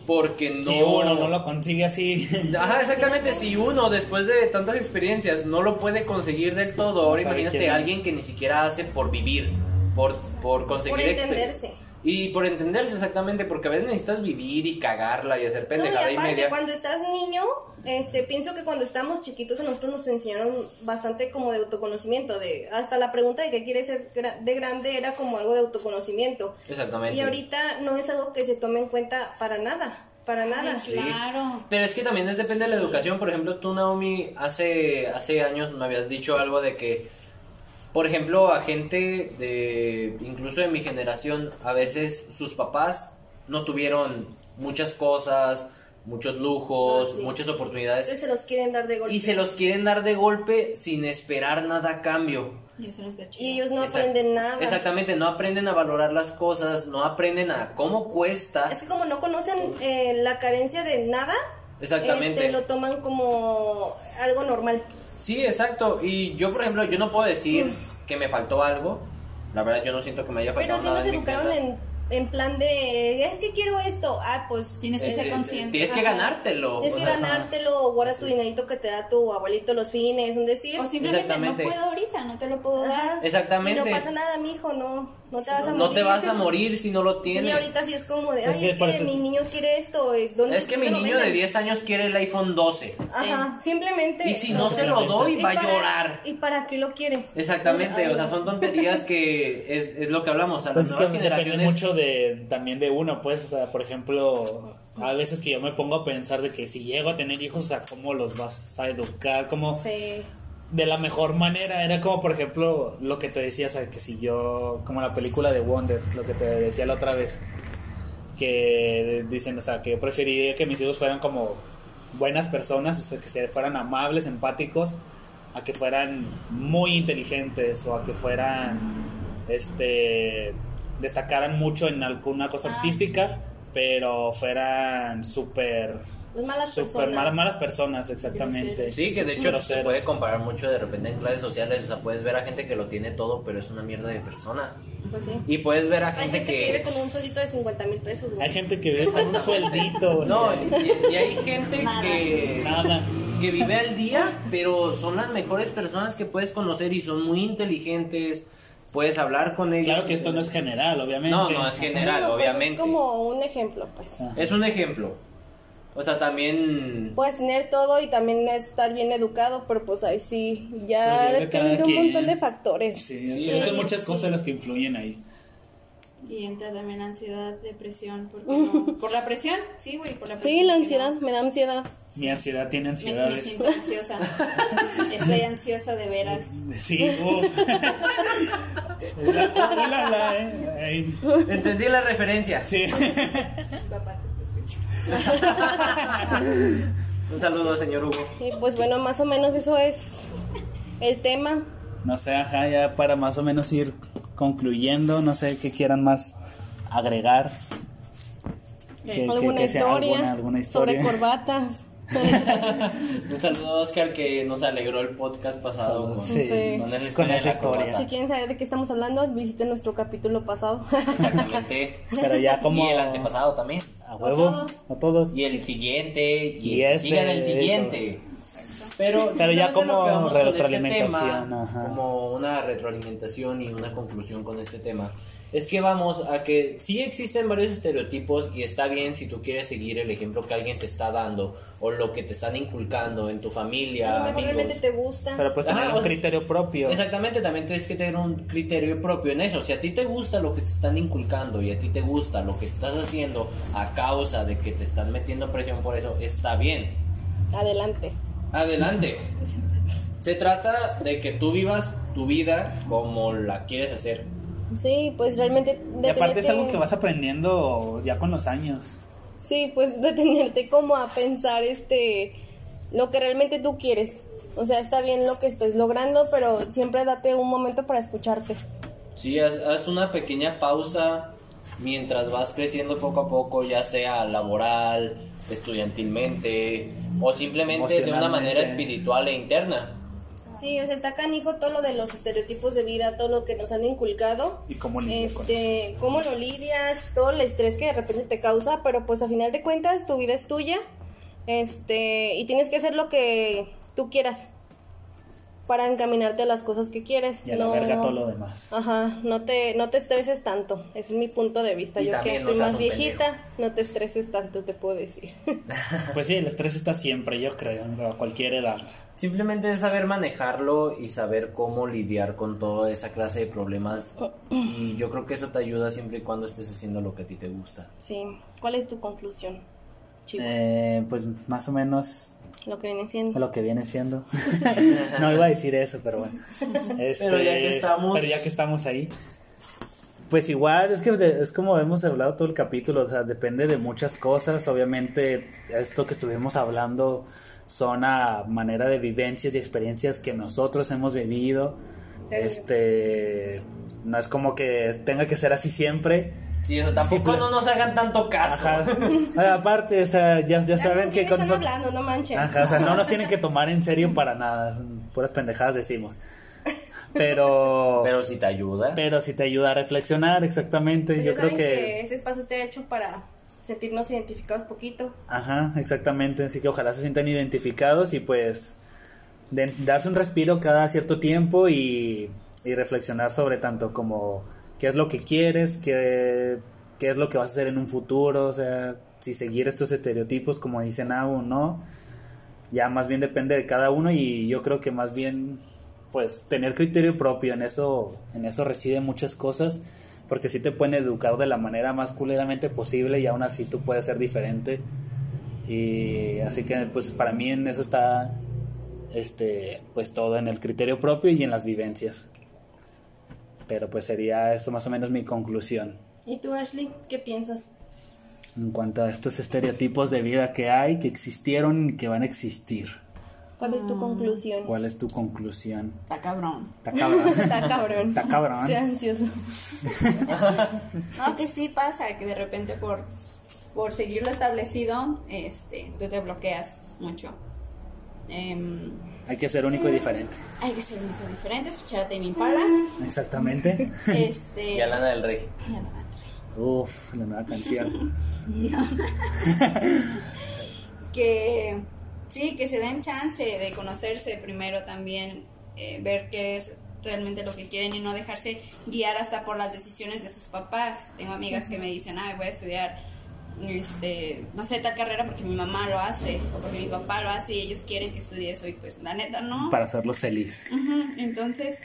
Porque no. Si uno no lo consigue así. Ajá, exactamente. Si uno, después de tantas experiencias, no lo puede conseguir del todo, ahora imagínate a alguien que ni siquiera hace por vivir, por, por conseguir Por exper- entenderse. Y por entenderse, exactamente, porque a veces necesitas vivir y cagarla y hacer No, y pendejada y, aparte, media. cuando estás niño, este, pienso que cuando estábamos chiquitos a nosotros nos enseñaron bastante como de autoconocimiento, de hasta la pregunta de qué quieres ser de grande era como algo de autoconocimiento. Exactamente. Y ahorita no es algo que se tome en cuenta para nada, para nada. Sí. Claro. Pero es que también es depende de la educación. Por ejemplo, tú, Naomi, hace, hace años me habías dicho algo de que, por ejemplo, a gente de, incluso de mi generación, a veces sus papás no tuvieron muchas cosas, muchos lujos, Ah, sí. muchas oportunidades. Entonces se los quieren dar de golpe. Y se los quieren dar de golpe sin esperar nada a cambio. Y eso. Y ellos no Exact- aprenden nada. Exactamente, no aprenden a valorar las cosas, no aprenden a cómo cuesta. Es que como no conocen eh, la carencia de nada, Exactamente. este, lo toman como algo normal. Sí, exacto. Y yo, por ejemplo, yo no puedo decir que me faltó algo. La verdad, yo no siento que me haya Pero faltado si nada nos en mi educaron en, en plan de, es que quiero esto, ah, pues Tienes que Eh, ser eh, consciente. Tienes que ganártelo. Tienes o que sea, ganártelo, guarda tu dinerito que te da tu abuelito los fines, un decir. O simplemente no puedo ahorita, no te lo puedo Ajá. dar. Exactamente. Y no pasa nada, mijo, no, no te vas a morir. No te vas a morir si no lo Y tienes. ahorita sí es como de, Es ay, que es que mi niño quiere esto, eh, ¿dónde Es que mi niño de venden? 10 años quiere el iPhone 12. Ajá, simplemente. Y si no se lo doy, ¿Y va a llorar. ¿Y para qué lo quiere? Exactamente, Ay, o sea, son tonterías que es, es lo que hablamos. A las Pues es que nuevas depende generaciones. mucho de, también de uno, pues, o sea, por ejemplo, a veces que yo me pongo a pensar de que si llego a tener hijos, o sea, ¿cómo los vas a educar? ¿Cómo, Sí. De la mejor manera. Era como, por ejemplo, lo que te decía, o sea, que si yo, como la película de Wonder, lo que te decía la otra vez, que dicen, o sea, que yo preferiría que mis hijos fueran como buenas personas, o sea, que se fueran amables, empáticos, a que fueran muy inteligentes o a que fueran, este, destacaran mucho en alguna cosa Ah, artística, pero fueran súper, Pues malas súper personas. malas, malas personas, exactamente. Sí, que de hecho se Groseros. puede comparar mucho de repente en clases sociales. O sea, puedes ver a gente que lo tiene todo, pero es una mierda de persona. Pues sí. Y puedes ver a Hay gente, gente que vive con un sueldito de 50 mil pesos, güey. Hay gente que vive con un sueldito. o No, y, y hay gente Nada. que, nada. que vive al día, pero son las mejores personas que puedes conocer y son muy inteligentes. Puedes hablar con ellos. Claro que esto no es general, obviamente. No, no es general, No, pues obviamente. es como un ejemplo, pues. Ajá. Es un ejemplo. O sea, también. Puedes tener todo y también estar bien educado, pero pues ahí sí, ya depende de un quien. montón de factores. Sí, Sí, sí, es de sí, muchas sí. cosas las que influyen ahí. Y entra también ansiedad, depresión. ¿por qué no? ¿Por la presión? Sí, güey, por la presión. Sí, la ¿por qué ansiedad, no? me da ansiedad. Mi ansiedad tiene Me, me ansiedades. siento ansiosa. Estoy ansiosa de veras. Sí, hola, hola, eh. Ay, Entendí la referencia. Sí. Papá te está escuchando. Un saludo, señor Hugo. Y pues bueno, más o menos eso es el tema. No sé, ajá, ya para más o menos ir concluyendo, no sé qué quieran más agregar. Que- que- alguna, que sea historia alguna- alguna historia. sobre corbatas. Un saludo a Oscar que nos alegró el podcast pasado con, Sí, con esa con esa historia. si quieren saber de qué estamos hablando, visiten nuestro capítulo pasado. Exactamente. Pero ya como... Y el antepasado también. A huevo, todos. a todos. Y el siguiente. Y, Y este, siga el siguiente. Pero, Pero ya como con este retroalimentación, tema, como una retroalimentación y una conclusión con este tema, es que vamos a que sí existen varios estereotipos y está bien si tú quieres seguir el ejemplo que alguien te está dando o lo que te están inculcando en tu A familia, lo mejor realmente amigos. te gusta. Pero pues tener Ajá, un o sea, criterio propio. Exactamente, también tienes que tener un criterio propio en eso. Si a ti te gusta lo que te están inculcando y a ti te gusta lo que estás haciendo a causa de que te están metiendo presión por eso, está bien. Adelante. Adelante. Se trata de que tú vivas tu vida como la quieres hacer. Sí, pues realmente y aparte es detenerte- algo que vas aprendiendo ya con los años. Sí, pues detenerte como a pensar este lo que realmente tú quieres. O sea, está bien lo que estés logrando, pero siempre date un momento para escucharte. Sí, haz, haz una pequeña pausa mientras vas creciendo poco a poco, ya sea laboral, estudiantilmente o simplemente de una manera espiritual e interna. Sí, o sea, está canijo todo lo de los estereotipos de vida, todo lo que nos han inculcado. Y cómo con eso. Este, cómo lo lidias, todo el estrés que de repente te causa, pero pues a final de cuentas tu vida es tuya. Este, y tienes que hacer lo que tú quieras para encaminarte a las cosas que quieres. Y a la no, verga todo lo demás. Ajá, no te, no te estreses tanto, ese es mi punto de vista. Y Yo que estoy más viejita, no te estreses tanto, te puedo decir. Pues sí, el estrés está siempre, yo creo, a cualquier edad. Simplemente es saber manejarlo y saber cómo lidiar con toda esa clase de problemas. Y yo creo que eso te ayuda siempre y cuando estés haciendo lo que a ti te gusta. sí, ¿cuál es tu conclusión? Eh, pues más o menos lo que viene siendo. lo que viene siendo. no iba a decir eso, pero bueno. Este, Pero ya que estamos- Pero ya que estamos ahí. Pues igual, es que de- es como hemos hablado todo el capítulo, o sea, depende de muchas cosas. Obviamente, esto que estuvimos hablando son a manera de vivencias y experiencias que nosotros hemos vivido. Este, no es como que tenga que ser así siempre. Sí, eso tampoco Sí, pero- no nos hagan tanto caso. Ajá. Aparte, o sea, ya, ya saben ¿con que con están eso... hablando? No manchen. Ajá, o sea, no nos tienen que tomar en serio para nada. Puras pendejadas decimos. Pero. Pero si te ayuda. Pero si te ayuda a reflexionar, exactamente. Pues Yo creo que... que. ese espacio está hecho para sentirnos identificados poquito. Ajá, exactamente. Así que ojalá se sientan identificados y pues. de- darse un respiro cada cierto tiempo y, y reflexionar sobre tanto como qué es lo que quieres, qué, qué es lo que vas a hacer en un futuro, o sea, si seguir estos estereotipos como dicen aún, ¿no? Ya más bien depende de cada uno y yo creo que más bien pues tener criterio propio en eso en eso residen muchas cosas porque sí te pueden educar de la manera más culeramente posible y aún así tú puedes ser diferente y así que pues para mí en eso está este pues todo en el criterio propio y en las vivencias pero pues sería eso más o menos mi conclusión ¿Y tú, Ashley, qué piensas? en cuanto a estos estereotipos de vida que hay que existieron y que van a existir ¿Cuál es tu conclusión? ¿cuál es tu conclusión? Está cabrón. Está cabrón Está cabrón. Está cabrón. Estoy ansioso. No, que sí pasa, que de repente por, por seguir lo establecido, este, tú te bloqueas mucho. Em, hay que ser único y diferente hay que ser único y diferente, escuchar a Tame Impala. exactamente Este, Y a Lana del Rey. y a Lana. Uf, la nueva canción. que sí, que se den chance de conocerse primero también, eh, ver qué es realmente lo que quieren y no dejarse guiar hasta por las decisiones de sus papás. Tengo amigas que me dicen, ay, voy a estudiar, este, no sé, tal carrera porque mi mamá lo hace o porque mi papá lo hace y ellos quieren que estudie eso y pues la neta no. Para hacerlos feliz. Entonces,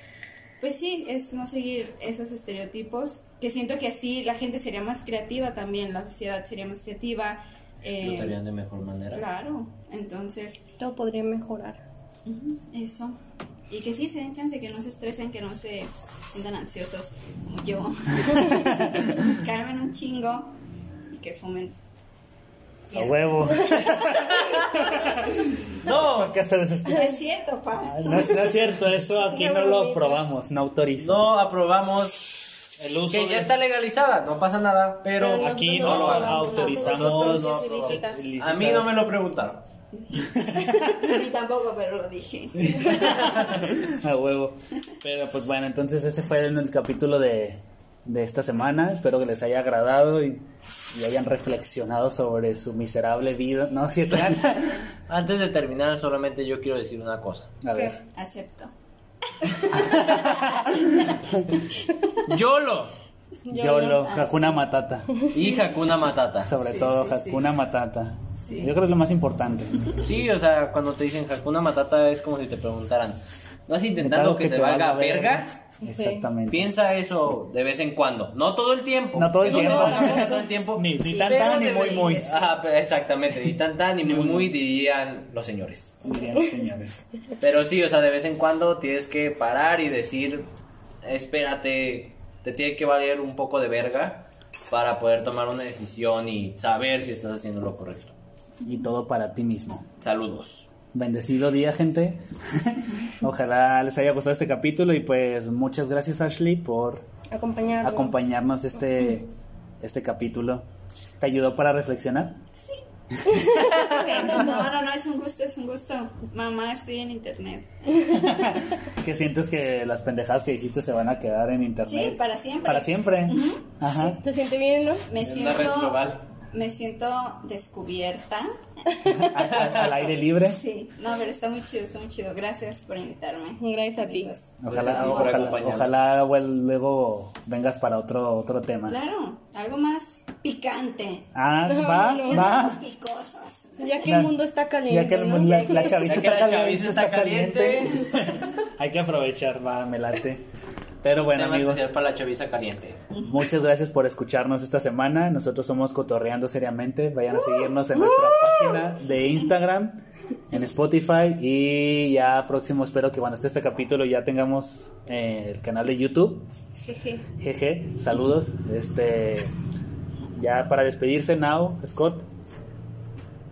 pues sí, es no seguir esos estereotipos, que siento que así la gente sería más creativa también, la sociedad sería más creativa. eh, Lo harían de mejor manera. Claro, entonces, Todo podría mejorar. eso. Y que sí se den chance, que no se estresen, que no se sientan ansiosos como yo. Calmen un chingo que fumen A huevo. No, ¿Por qué se desestima? No es cierto, pa. No es, no es cierto, eso aquí no lo aprobamos, no autorizo. no aprobamos el uso que de- ya está legalizada, no pasa nada, pero Pero aquí no lo aprobamos autorizamos. a mí no me lo preguntaron. A mí tampoco, pero lo dije. A huevo. Pero pues bueno, entonces ese fue el, el capítulo de, de esta semana. Espero que les haya agradado y, y hayan reflexionado sobre su miserable vida. No, si Antes de terminar, solamente yo quiero decir una cosa. A ver. Acepto. YOLO YOLO, Hakuna Matata. y Hakuna Matata. Sobre Sí, todo sí, sí. Hakuna Matata. Sí. Yo creo que es lo más importante. Sí, o sea, cuando te dicen Hakuna Matata es como si te preguntaran, ¿no has intentado que, te valga verga? Exactamente. Piensa eso de vez en cuando, no todo el tiempo. No todo el tiempo. todo el tiempo. Ni, tan tan ni de muy muy. Ajá, pero exactamente, ni tan tan ni muy muy dirían los señores. Dirían los señores. Pero sí, o sea, de vez en cuando tienes que parar y decir, espérate, te tiene que valer un poco de verga para poder tomar una decisión y saber si estás haciendo lo correcto. Y todo para ti mismo. Saludos. Bendecido día, gente. Ojalá les haya gustado este capítulo y pues muchas gracias Ashley por Acompañarnos. acompañarnos este este capítulo. ¿Te ayudó para reflexionar? No, no, no, es un gusto, es un gusto. Mamá, estoy en internet. ¿Qué sientes que las pendejadas que dijiste se van a quedar en internet? Sí, para siempre. Para siempre. Ajá. ¿Te siente bien, no? Me siento, global. Me siento descubierta. Al, al- al aire libre. Sí, no, pero está muy chido, está muy chido. Gracias por invitarme. Gracias a ti. amigos. Ojalá, ojalá, ojalá well, luego vengas para otro otro tema. Claro, algo más picante. Ah, No, va, va. Picosos. Ya que el mundo está caliente, Ya que el- ¿no? la, la chaviza está está caliente. Hay que aprovechar, va, me late. Pero bueno, Tema amigos, especial para la chaviza caliente. muchas gracias por escucharnos esta semana. Nosotros somos Cotorreando Seriamente. Vayan a seguirnos en nuestra página de Instagram, en Spotify y ya próximo espero que cuando esté este capítulo ya tengamos eh, el canal de YouTube. Jeje. Jeje, saludos. Este, ya para despedirse, Now, Scott.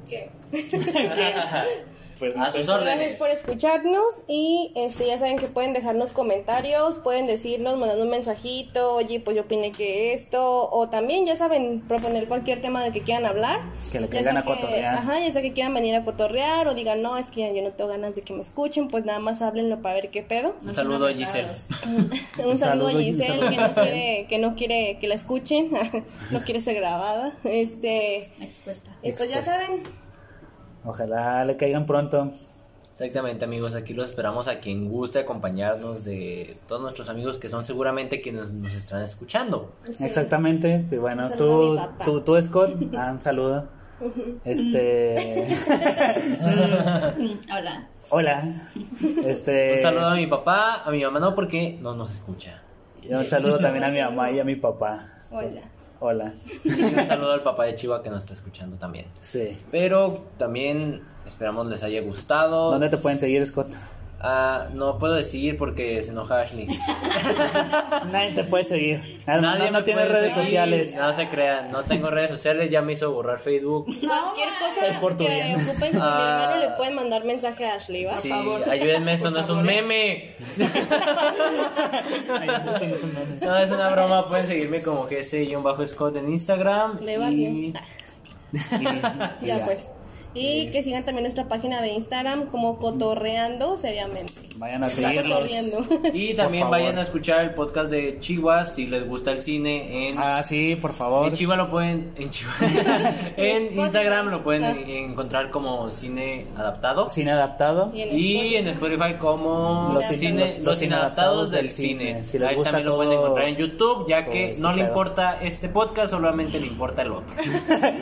¿Qué? Pues A sus órdenes. Gracias por escucharnos y este ya saben que pueden dejarnos comentarios, pueden decirnos, mandando un mensajito, oye, pues yo opiné que esto, o también ya saben proponer cualquier tema del que quieran hablar. Que le Ya caigan a cotorrear. Ajá, ya sea que quieran venir a cotorrear o digan, no, es que ya yo no tengo ganas de que me escuchen, pues nada más háblenlo para ver qué pedo. Un saludo a Giselle. Un saludo a saludo, Giselle un que no quiere que no quiere que la escuchen, no quiere ser grabada. Este, Expuesta. y pues ya saben, Ojalá le caigan pronto. Exactamente amigos, aquí los esperamos a quien guste acompañarnos de todos nuestros amigos que son seguramente quienes nos están escuchando. sí. Exactamente. Y bueno, tú, tú, tú, Scott, ah, un saludo. Este, Hola. hola. Este, Un saludo a mi papá, a mi mamá no porque no nos escucha. y un saludo también a mi mamá y a mi papá. Hola. Hola. Y un saludo al papá de Chiva que nos está escuchando también. Sí. Pero también esperamos les haya gustado. ¿Dónde te pueden seguir, Scott? Ah, no puedo decir porque se enoja Ashley. Nadie te puede seguir. Nadie Nadie no, tiene redes seguir. sociales. No se crean, no tengo redes sociales, ya me hizo borrar Facebook. Cualquier cosa Es por tu que bien. ocupen mi Ah. le pueden mandar mensaje a Ashley, ¿va? Sí, favor. ayúdenme, esto Por no es un favor, meme. No es un meme. No, es una broma, pueden seguirme como GS-Scott en Instagram. Le va y... bien. Y- y Ya pues. Y que sigan también nuestra página de Instagram como Cotorreando Seriamente. Vayan a Está seguirlos. cotorreando. Y también favor. vayan a escuchar el podcast de Chivas si les gusta el cine en Ah, sí, por favor. En Chiva lo pueden en Chiva- en. Instagram lo pueden Ah. encontrar como cine adaptado Cine adaptado. Y en y Spotify. en Spotify como Los cine, cine- los, los- los inadaptados del cine. cine. Si les Ahí gusta también lo pueden encontrar en YouTube, ya todo que este no le pedo. importa este podcast, solamente le importa el otro.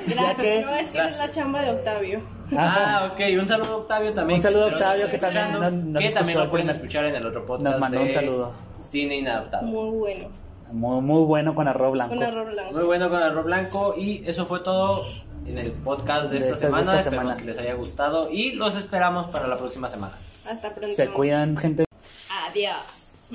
Ya que- No, es que es la chamba de Octavio. Ah, ok, un saludo a Octavio también. Un saludo a Octavio, que está también nos- nos que también lo pueden escuchar en el otro podcast. Nos mandó de un saludo. Cine inadaptado. Muy bueno. Muy, muy bueno con arroz blanco. Un arroz blanco. Muy bueno con arroz blanco y eso fue todo en el podcast de De esta de semana. esta Esperemos semana. que les haya gustado y los esperamos para la próxima semana. Hasta pronto. Se cuidan, gente. Adiós.